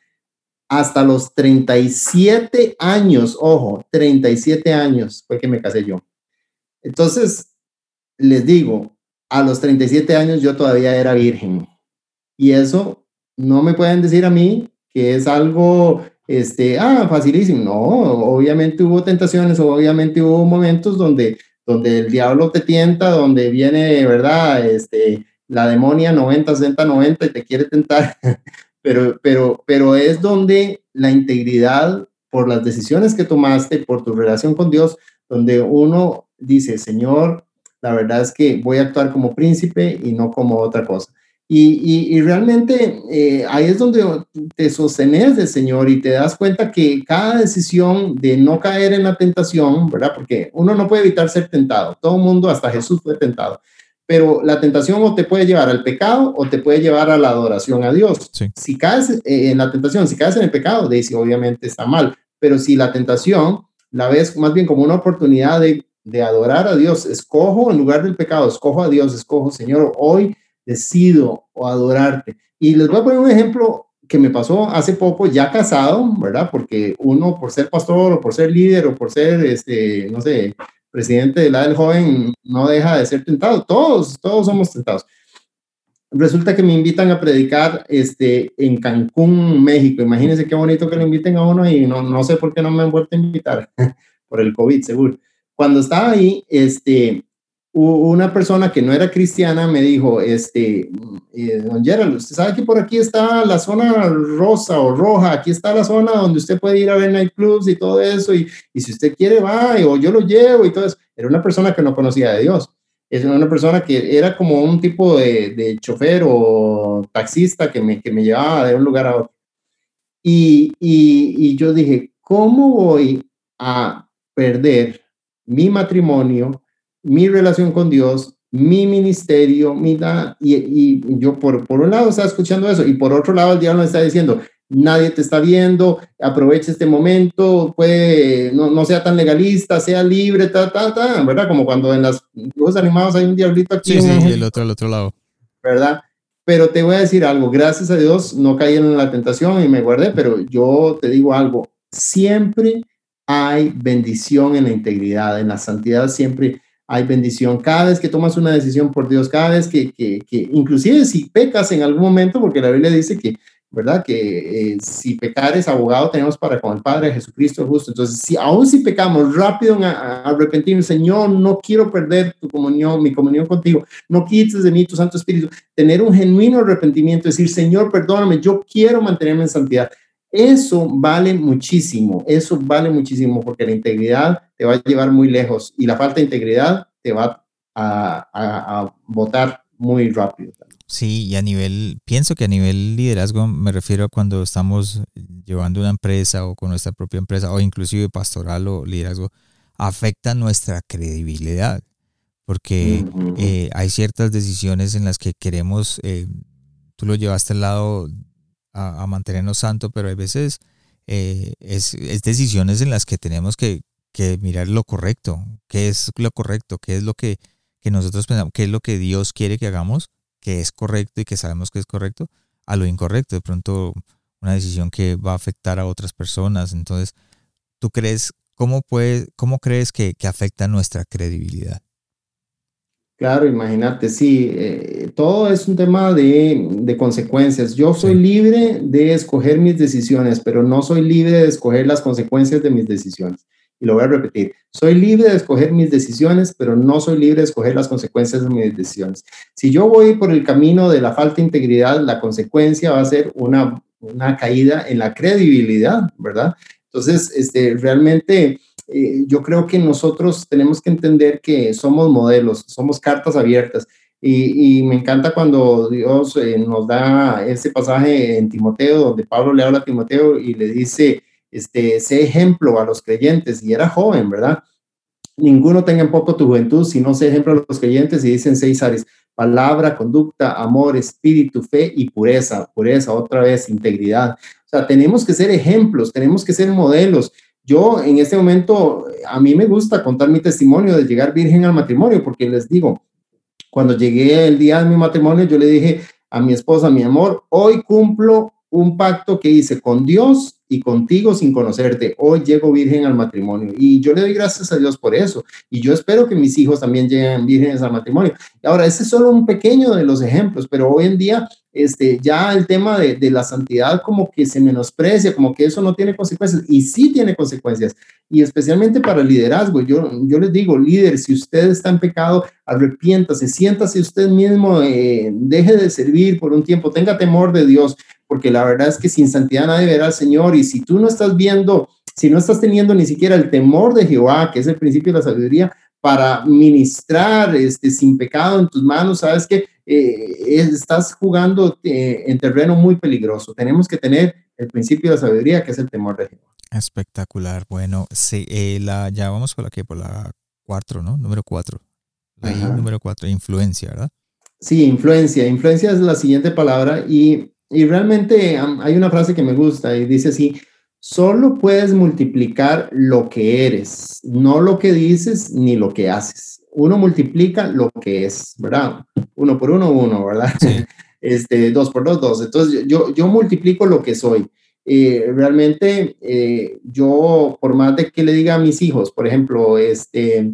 Hasta los 37 años, ojo, 37 años fue que me casé yo. Entonces, les digo, a los 37 años yo todavía era virgen. Y eso no me pueden decir a mí que es algo, este, ah, facilísimo. No, obviamente hubo tentaciones, obviamente hubo momentos donde, donde el diablo te tienta, donde viene, ¿verdad? Este, la demonia 90, 60, 90 y te quiere tentar. pero, pero, pero es donde la integridad por las decisiones que tomaste, por tu relación con Dios, donde uno dice, Señor, la verdad es que voy a actuar como príncipe y no como otra cosa. Y, y, realmente eh, ahí es donde te sostenes del Señor y te das cuenta que cada decisión de no caer en la tentación, ¿verdad? Porque uno no puede evitar ser tentado. Todo el mundo, hasta Jesús fue tentado. Pero la tentación o te puede llevar al pecado o te puede llevar a la adoración a Dios. Si caes eh, en la tentación, si caes en el pecado, dice obviamente está mal. Pero si la tentación la ves más bien como una oportunidad de de adorar a Dios. Escojo en lugar del pecado, escojo a Dios, escojo, Señor, hoy decido adorarte. Y les voy a poner un ejemplo que me pasó hace poco, ya casado, ¿verdad? Porque uno por ser pastor o por ser líder o por ser, este, no sé, presidente de la del joven, no deja de ser tentado. Todos, todos somos tentados. Resulta que me invitan a predicar este, en Cancún, México. Imagínense qué bonito que lo inviten a uno y no, no sé por qué no me han vuelto a invitar, por el COVID, seguro cuando estaba ahí, este, una persona que no era cristiana me dijo, este, eh, don Gerald, usted sabe que por aquí está la zona rosa o roja, aquí está la zona donde usted puede ir a ver nightclubs y todo eso, y, si usted quiere va, o yo lo llevo y todo eso. Era una persona que no conocía de Dios. Es una persona que era como un tipo de, de chofer o taxista que me, que me llevaba de un lugar a otro. Y, y yo dije, ¿cómo voy a perder mi matrimonio, mi relación con Dios, mi ministerio, mi y, y, yo por, por un lado estaba escuchando eso y por otro lado el diablo me está diciendo, nadie te está viendo, aprovecha este momento, puede, no, no, sea tan legalista, sea libre, ta, ta, ta, ¿verdad? Como cuando en las dibujos animados hay un diablito aquí. Sí, sí, y el otro al otro lado. ¿Verdad? Pero te voy a decir algo, gracias a Dios no caí en la tentación y me guardé, pero yo te digo algo, siempre hay bendición en la integridad, en la santidad siempre hay bendición. Cada vez que tomas una decisión por Dios, cada vez que, que, que inclusive si pecas en algún momento, porque la Biblia dice que ¿verdad? Que eh, si pecar es abogado tenemos para con el Padre Jesucristo justo. Entonces, si aún si pecamos rápido en arrepentirnos, Señor, no quiero perder tu comunión, mi comunión contigo, no quites de mí tu Santo Espíritu, tener un genuino arrepentimiento, decir, Señor, perdóname, yo quiero mantenerme en santidad. Eso vale muchísimo, eso vale muchísimo porque la integridad te va a llevar muy lejos y la falta de integridad te va a, a, a votar muy rápido. Sí, y a nivel, pienso que a nivel liderazgo me refiero a cuando estamos llevando una empresa o con nuestra propia empresa o inclusive pastoral o liderazgo, afecta nuestra credibilidad porque eh, hay ciertas decisiones en las que queremos, eh, tú lo llevaste al lado a, mantenernos santo, pero hay veces eh, es, es, decisiones en las que tenemos que, que, mirar lo correcto, qué es lo correcto, qué es lo que, que nosotros pensamos, qué es lo que Dios quiere que hagamos que es correcto y que sabemos que es correcto, a lo incorrecto. De pronto, una decisión que va a afectar a otras personas. Entonces, ¿tú crees, cómo, puede, cómo crees que, que afecta nuestra credibilidad? Claro, imagínate, sí, eh, todo es un tema de, de consecuencias. Yo soy libre de escoger mis decisiones, pero no soy libre de escoger las consecuencias de mis decisiones y lo voy a repetir, soy libre de escoger mis decisiones, pero no soy libre de escoger las consecuencias de mis decisiones. Si yo voy por el camino de la falta de integridad, la consecuencia va a ser una, una caída en la credibilidad, ¿verdad? Entonces, este, realmente eh, yo creo que nosotros tenemos que entender que somos modelos, somos cartas abiertas. Y, y me encanta cuando Dios eh, nos da ese pasaje en Timoteo, donde Pablo le habla a Timoteo y le dice, este, ese ejemplo a los creyentes y era joven, ¿verdad? Ninguno tenga en poco tu juventud, sino sé ejemplo a los creyentes y dicen seis áreas, palabra, conducta, amor, espíritu, fe y pureza, pureza, otra vez, integridad. O sea, tenemos que ser ejemplos, tenemos que ser modelos. Yo en este momento, a mí me gusta contar mi testimonio de llegar virgen al matrimonio, porque les digo, cuando llegué el día de mi matrimonio, yo le dije a mi esposa, mi amor, hoy cumplo un pacto que hice con Dios y contigo sin conocerte. Hoy llego virgen al matrimonio y yo le doy gracias a Dios por eso. Y yo espero que mis hijos también lleguen vírgenes al matrimonio. Ahora, ese es solo un pequeño de los ejemplos, pero hoy en día este, ya el tema de, de, la santidad como que se menosprecia, como que eso no tiene consecuencias y sí tiene consecuencias. Y especialmente para el liderazgo, yo, yo les digo, líder, si usted está en pecado, arrepiéntase, siéntase usted mismo, eh, deje de servir por un tiempo, tenga temor de Dios, porque la verdad es que sin santidad nadie verá al Señor y si tú no estás viendo, si no estás teniendo ni siquiera el temor de Jehová, que es el principio de la sabiduría, para ministrar este, sin pecado en tus manos, sabes que eh, estás jugando eh, en terreno muy peligroso. Tenemos que tener el principio de la sabiduría, que es el temor de Jehová. Espectacular. Bueno, sí, eh, la, ya vamos por la que, por la cuatro, ¿no? Número cuatro. La número cuatro, influencia, ¿verdad? Sí, influencia. Influencia es la siguiente palabra y y realmente hay una frase que me gusta y dice así, solo puedes multiplicar lo que eres, no lo que dices ni lo que haces. Uno multiplica lo que es, ¿verdad? Uno por uno, uno, ¿verdad? Este, dos por dos, dos. Entonces yo, yo multiplico lo que soy. Eh, realmente eh, yo, por más de que le diga a mis hijos, por ejemplo, este,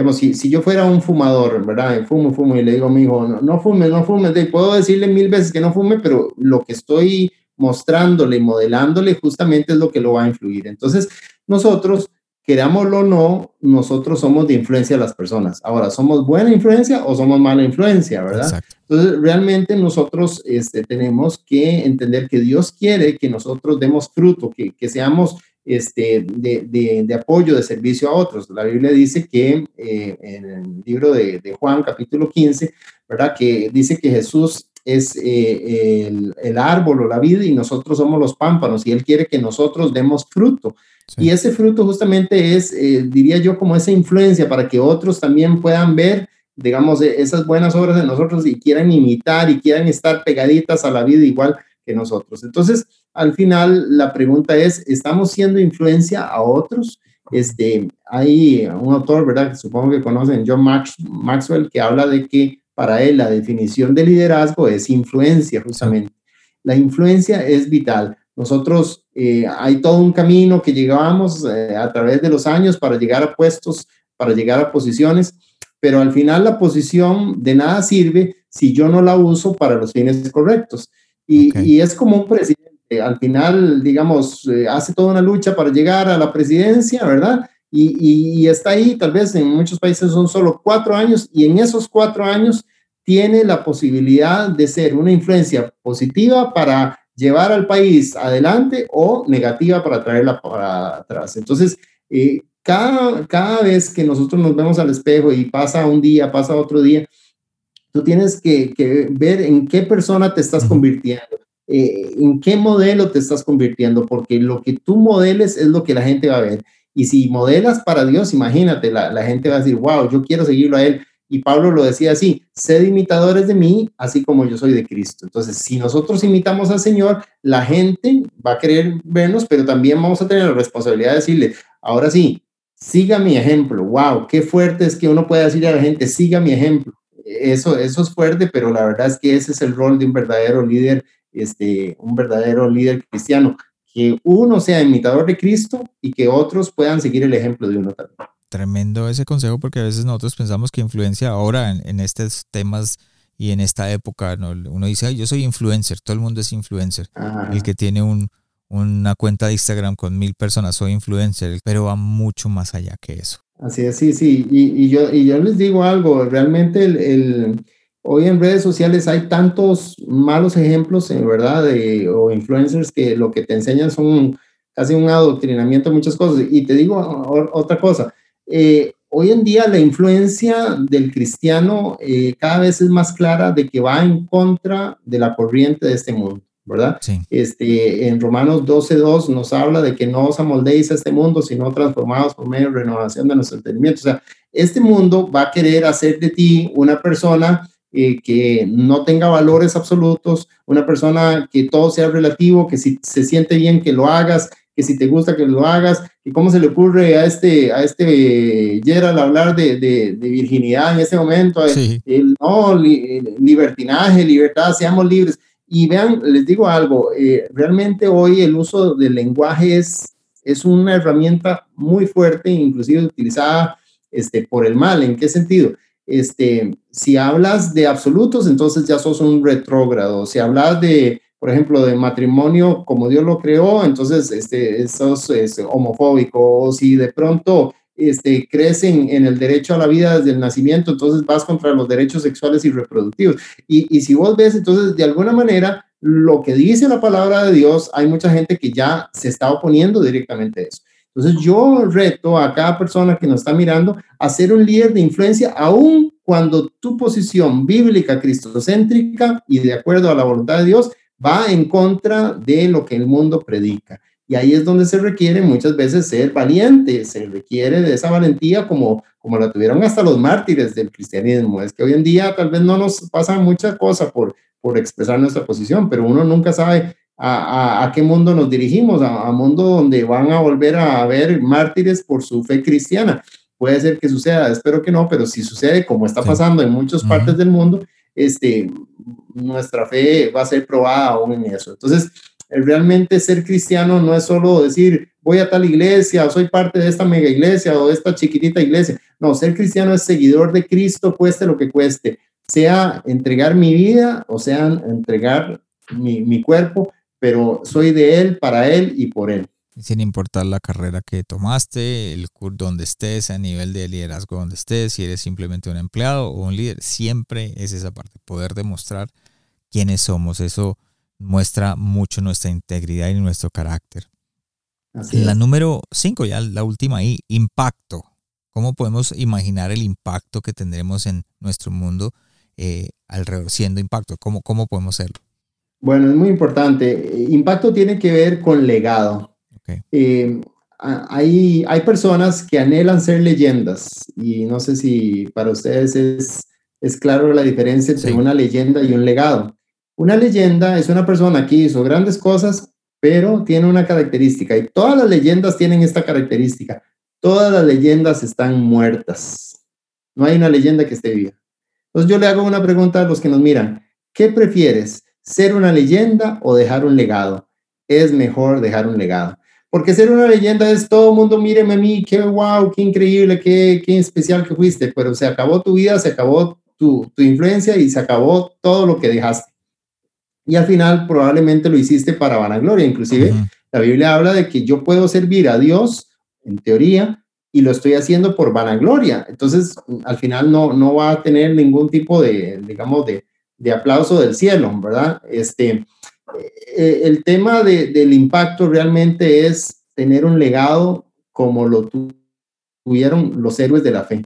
digamos, si, si yo fuera un fumador, ¿verdad? Fumo, fumo y le digo a mi hijo, no, no fume, no fume, puedo decirle mil veces que no fume, pero lo que estoy mostrándole y modelándole justamente es lo que lo va a influir. Entonces, nosotros, querámoslo o no, nosotros somos de influencia a las personas. Ahora, ¿somos buena influencia o somos mala influencia, verdad? Entonces, realmente nosotros este, tenemos que entender que Dios quiere que nosotros demos fruto, que, que seamos este, de, de, apoyo, de servicio a otros. La Biblia dice que eh, en el libro de, de, Juan, capítulo 15, ¿verdad? Que dice que Jesús es eh, el, el, árbol o la vida y nosotros somos los pámpanos y Él quiere que nosotros demos fruto. Y ese fruto justamente es, eh, diría yo, como esa influencia para que otros también puedan ver digamos, esas buenas obras de nosotros y quieran imitar y quieran estar pegaditas a la vida igual nosotros. Entonces, al final, la pregunta es, ¿estamos siendo influencia a otros? Este, hay un autor, ¿verdad? Que supongo que conocen, John Maxwell, que habla de que para él la definición de liderazgo es influencia, justamente. La influencia es vital. Nosotros, eh, hay todo un camino que llegamos eh, a través de los años para llegar a puestos, para llegar a posiciones, pero al final la posición de nada sirve si yo no la uso para los fines correctos. Y, es como un presidente, al final, digamos, eh, hace toda una lucha para llegar a la presidencia, ¿verdad? Y, está ahí, tal vez en muchos países son solo cuatro años, y en esos cuatro años tiene la posibilidad de ser una influencia positiva para llevar al país adelante o negativa para traerla para atrás. Entonces, eh, cada, cada vez que nosotros nos vemos al espejo y pasa un día, pasa otro día, tú tienes que, que ver en qué persona te estás convirtiendo, eh, en qué modelo te estás convirtiendo, porque lo que tú modeles es lo que la gente va a ver. Y si modelas para Dios, imagínate, la, la gente va a decir, wow, yo quiero seguirlo a Él. Y Pablo lo decía así, sed imitadores de mí, así como yo soy de Cristo. Entonces, si nosotros imitamos al Señor, la gente va a querer vernos, pero también vamos a tener la responsabilidad de decirle, ahora sí, siga mi ejemplo. Wow, qué fuerte es que uno pueda decir a la gente, siga mi ejemplo. Eso, eso es fuerte, pero la verdad es que ese es el rol de un verdadero líder, este, un verdadero líder cristiano, que uno sea imitador de Cristo y que otros puedan seguir el ejemplo de uno también. Tremendo ese consejo porque a veces nosotros pensamos que influencia ahora en, estos temas y en esta época, uno dice, yo soy influencer, todo el mundo es influencer. El que tiene un, una cuenta de Instagram con mil personas, soy influencer, pero va mucho más allá que eso. Así es, sí, sí. Y, yo, y yo les digo algo, realmente hoy en redes sociales hay tantos malos ejemplos, en verdad, de, o influencers que lo que te enseñan son casi un adoctrinamiento de muchas cosas. Y te digo otra cosa, eh, hoy en día la influencia del cristiano eh, cada vez es más clara de que va en contra de la corriente de este mundo. ¿Verdad? Sí. Este, en Romanos 12.2 nos habla de que no os amoldéis a este mundo, sino transformados por medio de renovación de nuestro entendimiento. O sea, este mundo va a querer hacer de ti una persona eh, que no tenga valores absolutos, una persona que todo sea relativo, que si se siente bien que lo hagas, que si te gusta que lo hagas, que cómo se le ocurre a este, a este Gerald hablar de, de, virginidad en ese momento, sí. el, no, libertinaje, libertad, seamos libres. Y vean, les digo algo, eh, realmente hoy el uso del lenguaje es, es una herramienta muy fuerte, inclusive utilizada este, por el mal. ¿En qué sentido? Este, si hablas de absolutos, entonces ya sos un retrógrado. Si hablas de, por ejemplo, de matrimonio como Dios lo creó, entonces este, sos es homofóbico. O si de pronto este, crecen en el derecho a la vida desde el nacimiento, entonces vas contra los derechos sexuales y reproductivos. Y, y si vos ves, entonces, de alguna manera, lo que dice la palabra de Dios, hay mucha gente que ya se está oponiendo directamente a eso. Entonces yo reto a cada persona que nos está mirando a ser un líder de influencia, aun cuando tu posición bíblica, cristocéntrica y de acuerdo a la voluntad de Dios, va en contra de lo que el mundo predica. Y ahí es donde se requiere muchas veces ser valiente, se requiere de esa valentía como, como la tuvieron hasta los mártires del cristianismo. Es que hoy en día tal vez no nos pasa mucha cosa por, por expresar nuestra posición, pero uno nunca sabe a, a, qué mundo nos dirigimos, a, a, mundo donde van a volver a haber mártires por su fe cristiana. Puede ser que suceda, espero que no, pero si sucede, como está pasando en muchas partes del mundo, este, nuestra fe va a ser probada aún en eso. Entonces, realmente ser cristiano no es solo decir voy a tal iglesia o soy parte de esta mega iglesia o de esta chiquitita iglesia. No, ser cristiano es seguidor de Cristo, cueste lo que cueste, sea entregar mi vida o sea entregar mi, mi cuerpo, pero soy de Él, para Él y por Él. Sin importar la carrera que tomaste, el curso donde estés, a nivel de liderazgo donde estés, si eres simplemente un empleado o un líder, siempre es esa parte, poder demostrar quiénes somos. Eso muestra mucho nuestra integridad y nuestro carácter. la número cinco, ya la última ahí, impacto. ¿Cómo podemos imaginar el impacto que tendremos en nuestro mundo eh, alrededor siendo impacto? ¿Cómo, ¿Cómo podemos hacerlo? Bueno, es muy importante. Impacto tiene que ver con legado. Eh, hay, hay personas que anhelan ser leyendas y no sé si para ustedes es, es claro la diferencia entre una leyenda y un legado. Una leyenda es una persona que hizo grandes cosas, pero tiene una característica y todas las leyendas tienen esta característica. Todas las leyendas están muertas. No hay una leyenda que esté viva. Entonces yo le hago una pregunta a los que nos miran. ¿Qué prefieres? ¿Ser una leyenda o dejar un legado? Es mejor dejar un legado. Porque ser una leyenda es todo mundo, míreme a mí, qué wow, qué increíble, qué, qué especial que fuiste, pero se acabó tu vida, se acabó tu, tu influencia y se acabó todo lo que dejaste. Y al final probablemente lo hiciste para vanagloria. Inclusive la Biblia habla de que yo puedo servir a Dios, en teoría, y lo estoy haciendo por vanagloria. Entonces, al final no, no va a tener ningún tipo de, digamos, de, de aplauso del cielo, ¿verdad? Este, eh, el tema del impacto realmente es tener un legado como lo tuvieron los héroes de la fe,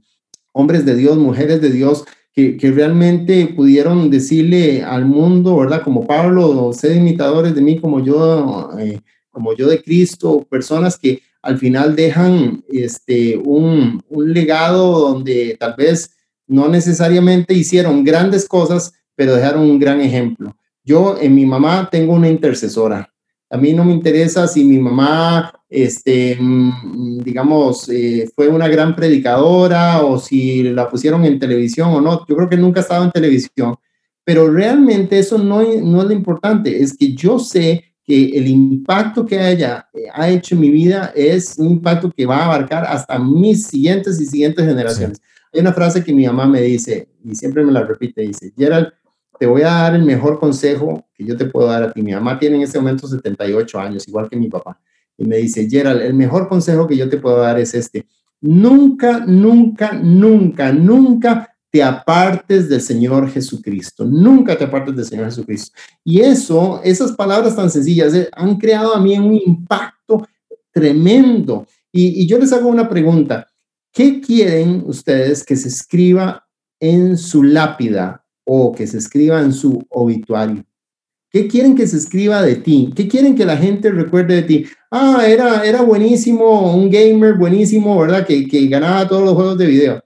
hombres de Dios, mujeres de Dios, que, realmente pudieron decirle al mundo, ¿verdad? Como Pablo, sed imitadores de mí como yo, eh, como yo de Cristo, personas que al final dejan este, un, un legado donde tal vez no necesariamente hicieron grandes cosas, pero dejaron un gran ejemplo. Yo en mi mamá tengo una intercesora. A mí no me interesa si mi mamá, este, mm, digamos, eh, fue una gran predicadora o si la pusieron en televisión o no. Yo creo que nunca ha estado en televisión, pero realmente eso no, no es lo importante. Es que yo sé que el impacto que ella eh, ha hecho en mi vida es un impacto que va a abarcar hasta mis siguientes y siguientes generaciones. Hay una frase que mi mamá me dice, y siempre me la repite, dice, Gerald, te voy a dar el mejor consejo que yo te puedo dar a ti. Mi mamá tiene en este momento 78 años, igual que mi papá. Y me dice, Gerald, el mejor consejo que yo te puedo dar es este. Nunca, nunca, nunca, nunca te apartes del Señor Jesucristo. Nunca te apartes del Señor Jesucristo. Y eso, esas palabras tan sencillas, eh, han creado a mí un impacto tremendo. Y, y yo les hago una pregunta. ¿Qué quieren ustedes que se escriba en su lápida o que se escriba en su obituario. ¿Qué quieren que se escriba de ti? ¿Qué quieren que la gente recuerde de ti? Ah, era, era buenísimo, un gamer buenísimo, ¿verdad? Que, que ganaba todos los juegos de video.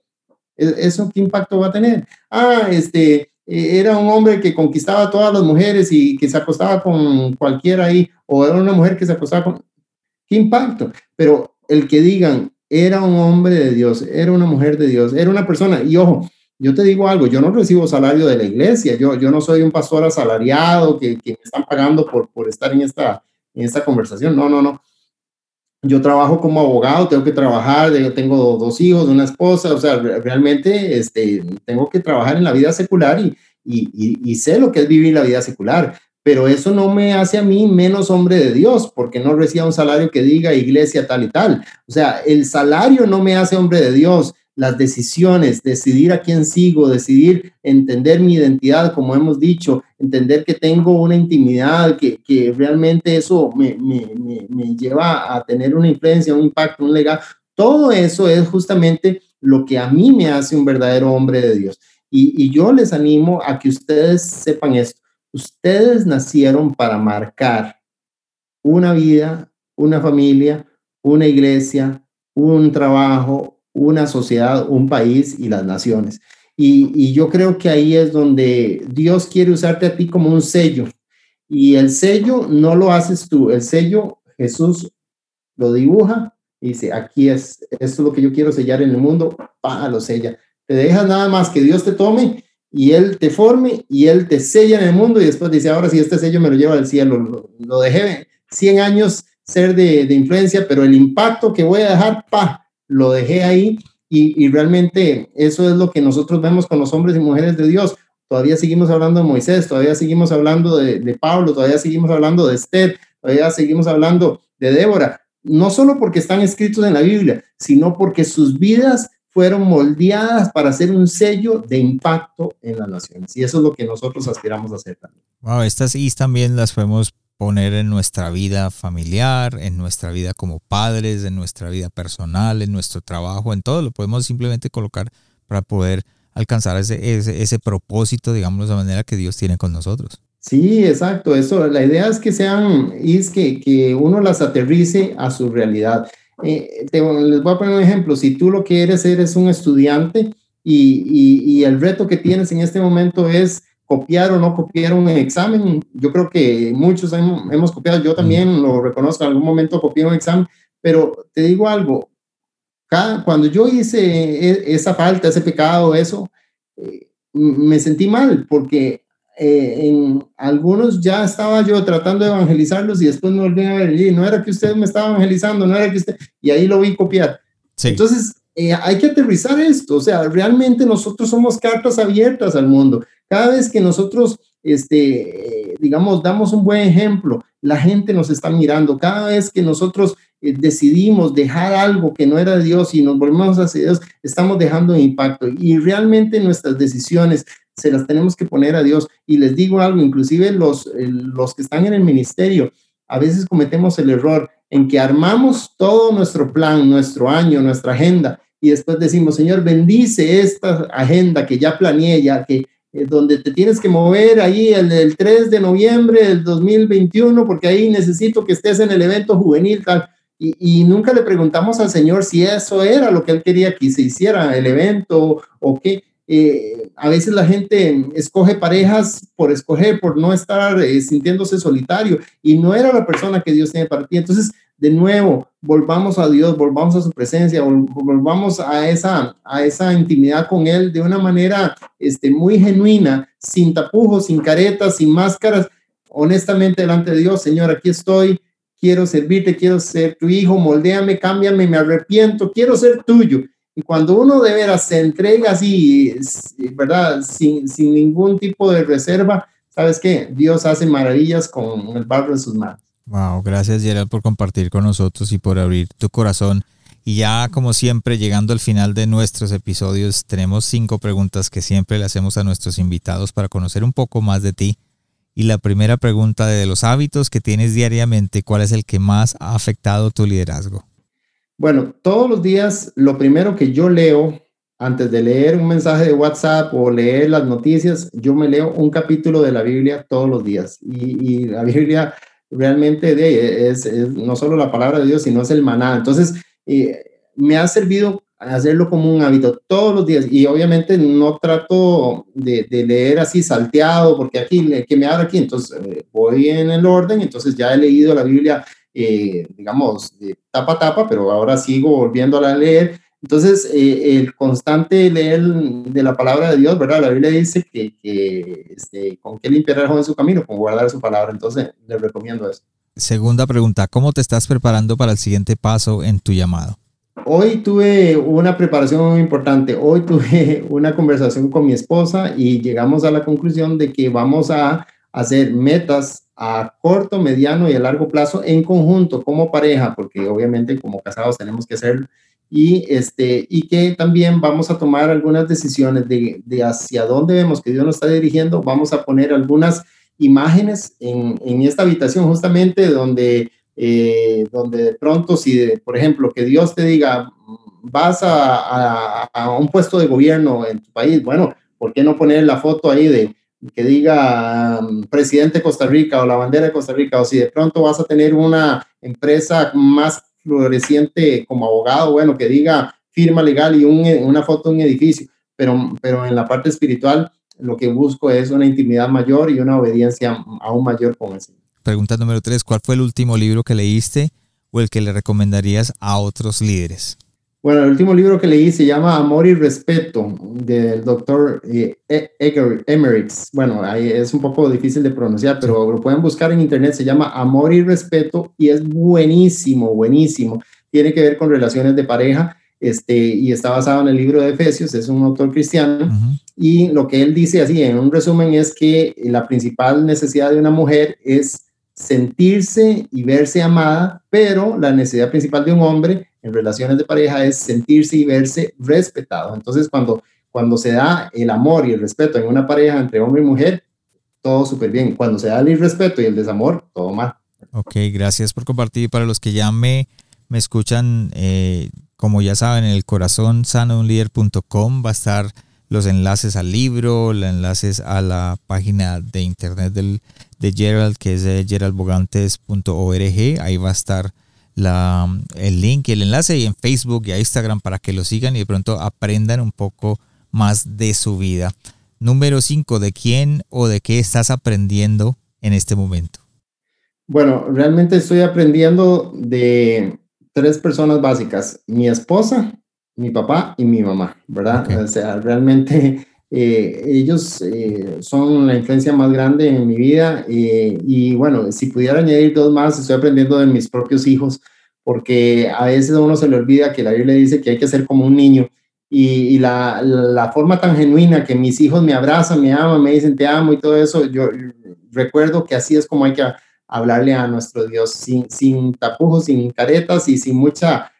¿E-, ¿Eso qué impacto va a tener? Ah, este, e-, era un hombre que conquistaba a todas las mujeres y que se acostaba con cualquiera ahí, o era una mujer que se acostaba con... ¿Qué impacto? Pero el que digan, era un hombre de Dios, era una mujer de Dios, era una persona, y ojo, yo te digo algo, yo no recibo salario de la iglesia, yo, yo no soy un pastor asalariado que, que me están pagando por, por estar en esta, en esta conversación, no, no, no. Yo trabajo como abogado, tengo que trabajar, tengo dos hijos, una esposa, o sea, realmente este, tengo que trabajar en la vida secular y, y, y, sé lo que es vivir la vida secular, pero eso no me hace a mí menos hombre de Dios, porque no recibo un salario que diga iglesia tal y tal. O sea, el salario no me hace hombre de Dios, las decisiones, decidir a quién sigo, decidir entender mi identidad, como hemos dicho, entender que tengo una intimidad, que, que realmente eso me, me, me, lleva a tener una influencia, un impacto, un legado. Todo eso es justamente lo que a mí me hace un verdadero hombre de Dios. Y, y yo les animo a que ustedes sepan esto. Ustedes nacieron para marcar una vida, una familia, una iglesia, un trabajo, una sociedad, un país y las naciones. Y, yo creo que ahí es donde Dios quiere usarte a ti como un sello. Y el sello no lo haces tú, el sello Jesús lo dibuja y dice, aquí es, esto es lo que yo quiero sellar en el mundo, pa, lo sella. Te dejas nada más que Dios te tome y Él te forme y Él te sella en el mundo y después dice, ahora sí, este sello me lo lleva al cielo. Lo, dejé 100 años ser de, de, influencia, pero el impacto que voy a dejar, pa, lo dejé ahí y, realmente eso es lo que nosotros vemos con los hombres y mujeres de Dios. Todavía seguimos hablando de Moisés, todavía seguimos hablando de, de Pablo, todavía seguimos hablando de Esther, todavía seguimos hablando de Débora, no solo porque están escritos en la Biblia, sino porque sus vidas fueron moldeadas para ser un sello de impacto en las naciones. Y eso es lo que nosotros aspiramos a hacer también. Wow, estas y también las podemos poner en nuestra vida familiar, en nuestra vida como padres, en nuestra vida personal, en nuestro trabajo, en todo, lo podemos simplemente colocar para poder alcanzar ese, ese, propósito, digamos, de manera que Dios tiene con nosotros. Sí, exacto. Eso, la idea es que sean, es que, que uno las aterrice a su realidad. Eh, les voy a poner un ejemplo. Si tú lo que eres, eres un estudiante y, y el reto que tienes en este momento es copiar o no copiar un examen. Yo creo que muchos hemos, copiado, yo también lo reconozco, en algún momento copié un examen, pero te digo algo, cuando yo hice e, esa falta, ese pecado, eso, eh, me sentí mal porque eh, en algunos ya estaba yo tratando de evangelizarlos y después me volví a ver, y no era que usted me estaba evangelizando, no era que usted, y ahí lo vi copiar. Entonces, eh, hay que aterrizar esto, o sea, realmente nosotros somos cartas abiertas al mundo. Cada vez que nosotros, este, digamos, damos un buen ejemplo, la gente nos está mirando. Cada vez que nosotros eh, decidimos dejar algo que no era de Dios y nos volvemos hacia Dios, estamos dejando un impacto. Y realmente nuestras decisiones se las tenemos que poner a Dios. Y les digo algo, inclusive los, los que están en el ministerio, a veces cometemos el error en que armamos todo nuestro plan, nuestro año, nuestra agenda, y después decimos, Señor, bendice esta agenda que ya planeé, ya que eh, donde te tienes que mover ahí el, el 3 de noviembre del 2021, porque ahí necesito que estés en el evento juvenil, tal. Y, nunca le preguntamos al Señor si eso era lo que Él quería que se hiciera, el evento o qué. Eh, a veces la gente escoge parejas por escoger, por no estar eh, sintiéndose solitario y no era la persona que Dios tiene para ti. Entonces, de nuevo, volvamos a Dios, volvamos a su presencia, volvamos a esa, a esa intimidad con Él de una manera este, muy genuina, sin tapujos, sin caretas, sin máscaras, honestamente delante de Dios, Señor, aquí estoy, quiero servirte, quiero ser tu hijo, moldéame, cámbiame, me arrepiento, quiero ser tuyo. Y cuando uno de veras se entrega así, ¿verdad? Sin, sin ningún tipo de reserva, ¿sabes qué? Dios hace maravillas con el barro de sus manos. Wow, gracias Gerald por compartir con nosotros y por abrir tu corazón. Y ya como siempre, llegando al final de nuestros episodios, tenemos cinco preguntas que siempre le hacemos a nuestros invitados para conocer un poco más de ti. Y la primera pregunta de los hábitos que tienes diariamente, ¿cuál es el que más ha afectado tu liderazgo? Bueno, todos los días lo primero que yo leo antes de leer un mensaje de WhatsApp o leer las noticias, yo me leo un capítulo de la Biblia todos los días. Y, la Biblia realmente de, es, no solo la palabra de Dios, sino es el maná. Entonces, eh, me ha servido hacerlo como un hábito todos los días y obviamente no trato de, leer así salteado porque aquí, que me abra aquí, entonces eh, voy en el orden, entonces ya he leído la Biblia, eh, digamos, de tapa tapa, pero ahora sigo volviendo a leer entonces, eh, el constante leer de la palabra de Dios, ¿verdad? La Biblia dice que, este, con qué limpiar el joven su camino, con guardar su palabra. Entonces, le recomiendo eso. Segunda pregunta, ¿cómo te estás preparando para el siguiente paso en tu llamado? Hoy tuve una preparación muy importante. Hoy tuve una conversación con mi esposa y llegamos a la conclusión de que vamos a hacer metas a corto, mediano y a largo plazo en conjunto como pareja, porque obviamente como casados tenemos que hacerlo y, este, y que también vamos a tomar algunas decisiones de, de, hacia dónde vemos que Dios nos está dirigiendo. Vamos a poner algunas imágenes en, en esta habitación justamente donde, eh, donde de pronto, si por ejemplo que Dios te diga, vas a, a, un puesto de gobierno en tu país, bueno, ¿por qué no poner la foto ahí de que diga presidente de Costa Rica o la bandera de Costa Rica? O si de pronto vas a tener una empresa más floreciente como abogado, bueno, que diga firma legal y una foto de un edificio, pero, pero en la parte espiritual lo que busco es una intimidad mayor y una obediencia aún mayor con el Señor. Pregunta número tres, ¿cuál fue el último libro que leíste o el que le recomendarías a otros líderes? Bueno, el último libro que leí se llama Amor y Respeto del doctor eh, Emmerich. Bueno, ahí es un poco difícil de pronunciar, pero lo pueden buscar en internet. Se llama Amor y Respeto y es buenísimo, buenísimo. Tiene que ver con relaciones de pareja este, y está basado en el libro de Efesios. Es un autor cristiano y lo que él dice así, en un resumen, es que la principal necesidad de una mujer es sentirse y verse amada, pero la necesidad principal de un hombre en relaciones de pareja es sentirse y verse respetado. Entonces, cuando, cuando se da el amor y el respeto en una pareja entre hombre y mujer, todo súper bien. Cuando se da el irrespeto y el desamor, todo mal. Ok, gracias por compartir. Para los que ya me, me escuchan, eh, como ya saben, en el corazón sano va a estar los enlaces al libro, los enlaces a la página de internet del, de Gerald, que es geraldbogantes.org. Ahí va a estar la, el link y el enlace y en Facebook y a Instagram para que lo sigan y de pronto aprendan un poco más de su vida. Número 5, ¿de quién o de qué estás aprendiendo en este momento? Bueno, realmente estoy aprendiendo de tres personas básicas, mi esposa, mi papá y mi mamá, ¿verdad? O sea, realmente eh, ellos eh, son la influencia más grande en mi vida eh, y bueno, si pudiera añadir dos más, estoy aprendiendo de mis propios hijos, porque a veces a uno se le olvida que la Biblia dice que hay que ser como un niño y, la, la, forma tan genuina que mis hijos me abrazan, me aman, me dicen te amo y todo eso, yo recuerdo que así es como hay que hablarle a nuestro Dios sin, sin tapujos, sin caretas y sin mucha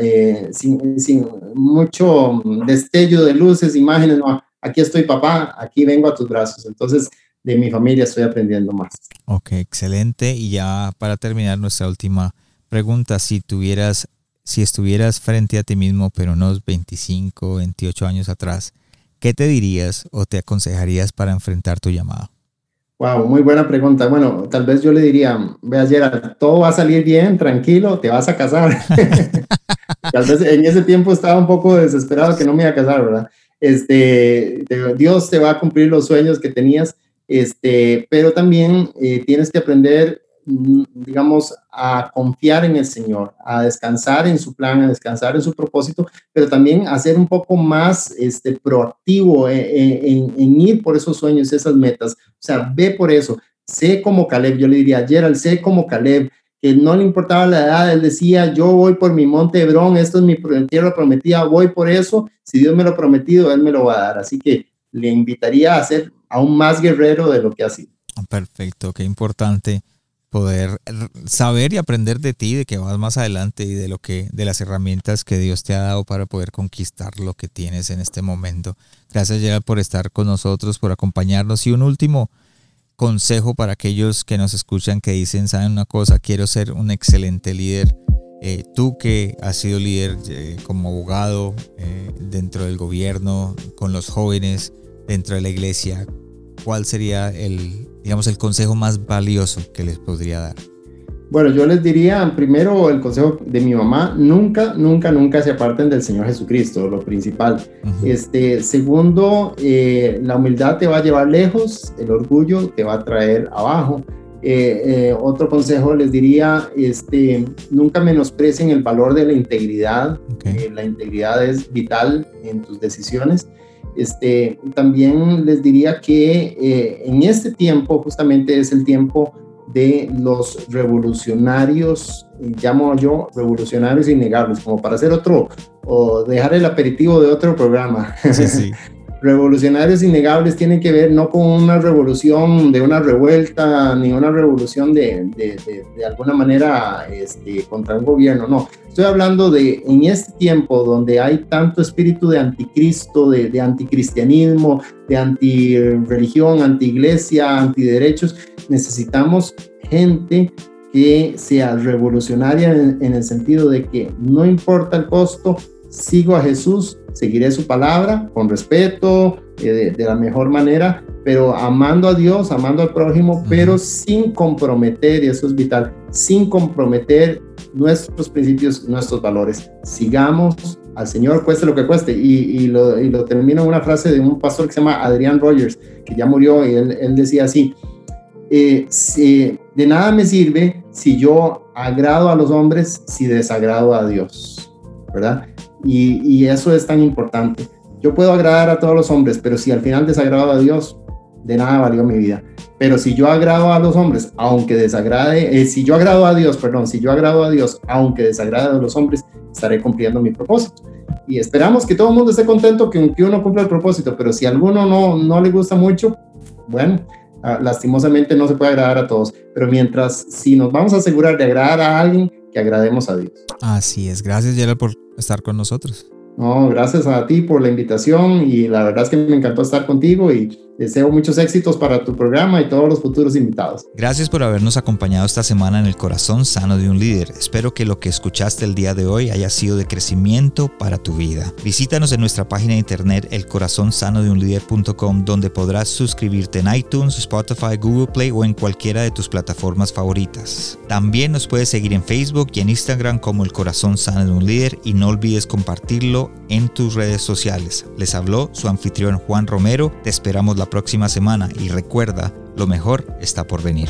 eh, sin, mucho destello de luces, imágenes, no, aquí estoy papá, aquí vengo a tus brazos. Entonces, de mi familia estoy aprendiendo más. Ok, excelente. Y ya para terminar nuestra última pregunta, si tuvieras, si estuvieras frente a ti mismo, pero unos 25, 28 años atrás, ¿qué te dirías o te aconsejarías para enfrentar tu llamado? Wow, muy buena pregunta. Bueno, tal vez yo le diría, veas, Gerard, todo va a salir bien, tranquilo, te vas a casar. tal vez en ese tiempo estaba un poco desesperado que no me iba a casar, ¿verdad? Este, Dios te va a cumplir los sueños que tenías, este, pero también eh, tienes que aprender digamos, a confiar en el Señor, a descansar en su plan, a descansar en su propósito, pero también a ser un poco más este, proactivo e, e, en, ir por esos sueños, esas metas. O sea, ve por eso. Sé como Caleb, yo le diría, Gerald, sé como Caleb, que no le importaba la edad, él decía, yo voy por mi monte Hebrón, esto es mi tierra prometida, voy por eso, si Dios me lo ha prometido, él me lo va a dar. Así que le invitaría a ser aún más guerrero de lo que ha sido. Perfecto, qué importante poder saber y aprender de ti, de que vas más adelante y de lo que, de las herramientas que Dios te ha dado para poder conquistar lo que tienes en este momento. Gracias Gerald por estar con nosotros, por acompañarnos. Y un último consejo para aquellos que nos escuchan que dicen, saben una cosa, quiero ser un excelente líder. Eh, tú que has sido líder eh, como abogado eh, dentro del gobierno, con los jóvenes, dentro de la iglesia, ¿cuál sería el, digamos, el consejo más valioso que les podría dar? Bueno, yo les diría primero el consejo de mi mamá, nunca, nunca, nunca se aparten del Señor Jesucristo, lo principal. este, segundo, eh, la humildad te va a llevar lejos, el orgullo te va a traer abajo. Eh, eh, otro consejo les diría, este, nunca menosprecien el valor de la integridad. la integridad es vital en tus decisiones. Este, también les diría que eh, en este tiempo justamente es el tiempo de los revolucionarios, llamo yo revolucionarios innegables, como para hacer otro o dejar el aperitivo de otro programa. Sí, sí. revolucionarios innegables tienen que ver no con una revolución de una revuelta ni una revolución de, de, alguna manera este, contra el gobierno, no. Estoy hablando de en este tiempo donde hay tanto espíritu de anticristo, de, de anticristianismo, de antirreligión, antiiglesia, antiderechos, necesitamos gente que sea revolucionaria en, en el sentido de que no importa el costo, sigo a Jesús, seguiré su palabra con respeto, eh, de, la mejor manera, pero amando a Dios, amando al prójimo, pero sin comprometer, y eso es vital, sin comprometer nuestros principios, nuestros valores. Sigamos al Señor, cueste lo que cueste. Y, lo, y lo termino en una frase de un pastor que se llama Adrián Rogers, que ya murió, y él, decía así, eh, de nada me sirve si yo agrado a los hombres, si desagrado a Dios, ¿verdad? Y, eso es tan importante. Yo puedo agradar a todos los hombres, pero si al final desagrado a Dios, de nada valió mi vida. Pero si yo agrado a los hombres, aunque desagrade, eh, si yo agrado a Dios, perdón, si yo agrado a Dios, aunque desagrade a los hombres, estaré cumpliendo mi propósito. Y esperamos que todo el mundo esté contento que, que uno cumpla el propósito, pero si a alguno no, no le gusta mucho, bueno, ah, lastimosamente no se puede agradar a todos. Pero mientras, si nos vamos a asegurar de agradar a alguien, que agrademos a Dios. Así es. Gracias, Gerald, por estar con nosotros. No, gracias a ti por la invitación y la verdad es que me encantó estar contigo y Deseo muchos éxitos para tu programa y todos los futuros invitados. Gracias por habernos acompañado esta semana en el corazón sano de un líder. Espero que lo que escuchaste el día de hoy haya sido de crecimiento para tu vida. Visítanos en nuestra página de internet elcorazonsanodeunlider.com donde podrás suscribirte en iTunes, Spotify, Google Play o en cualquiera de tus plataformas favoritas. También nos puedes seguir en Facebook y en Instagram como El Corazón Sano de un Líder y no olvides en tus redes sociales. Les habló su anfitrión Juan Romero. Te esperamos la próxima semana y recuerda, lo mejor está por venir.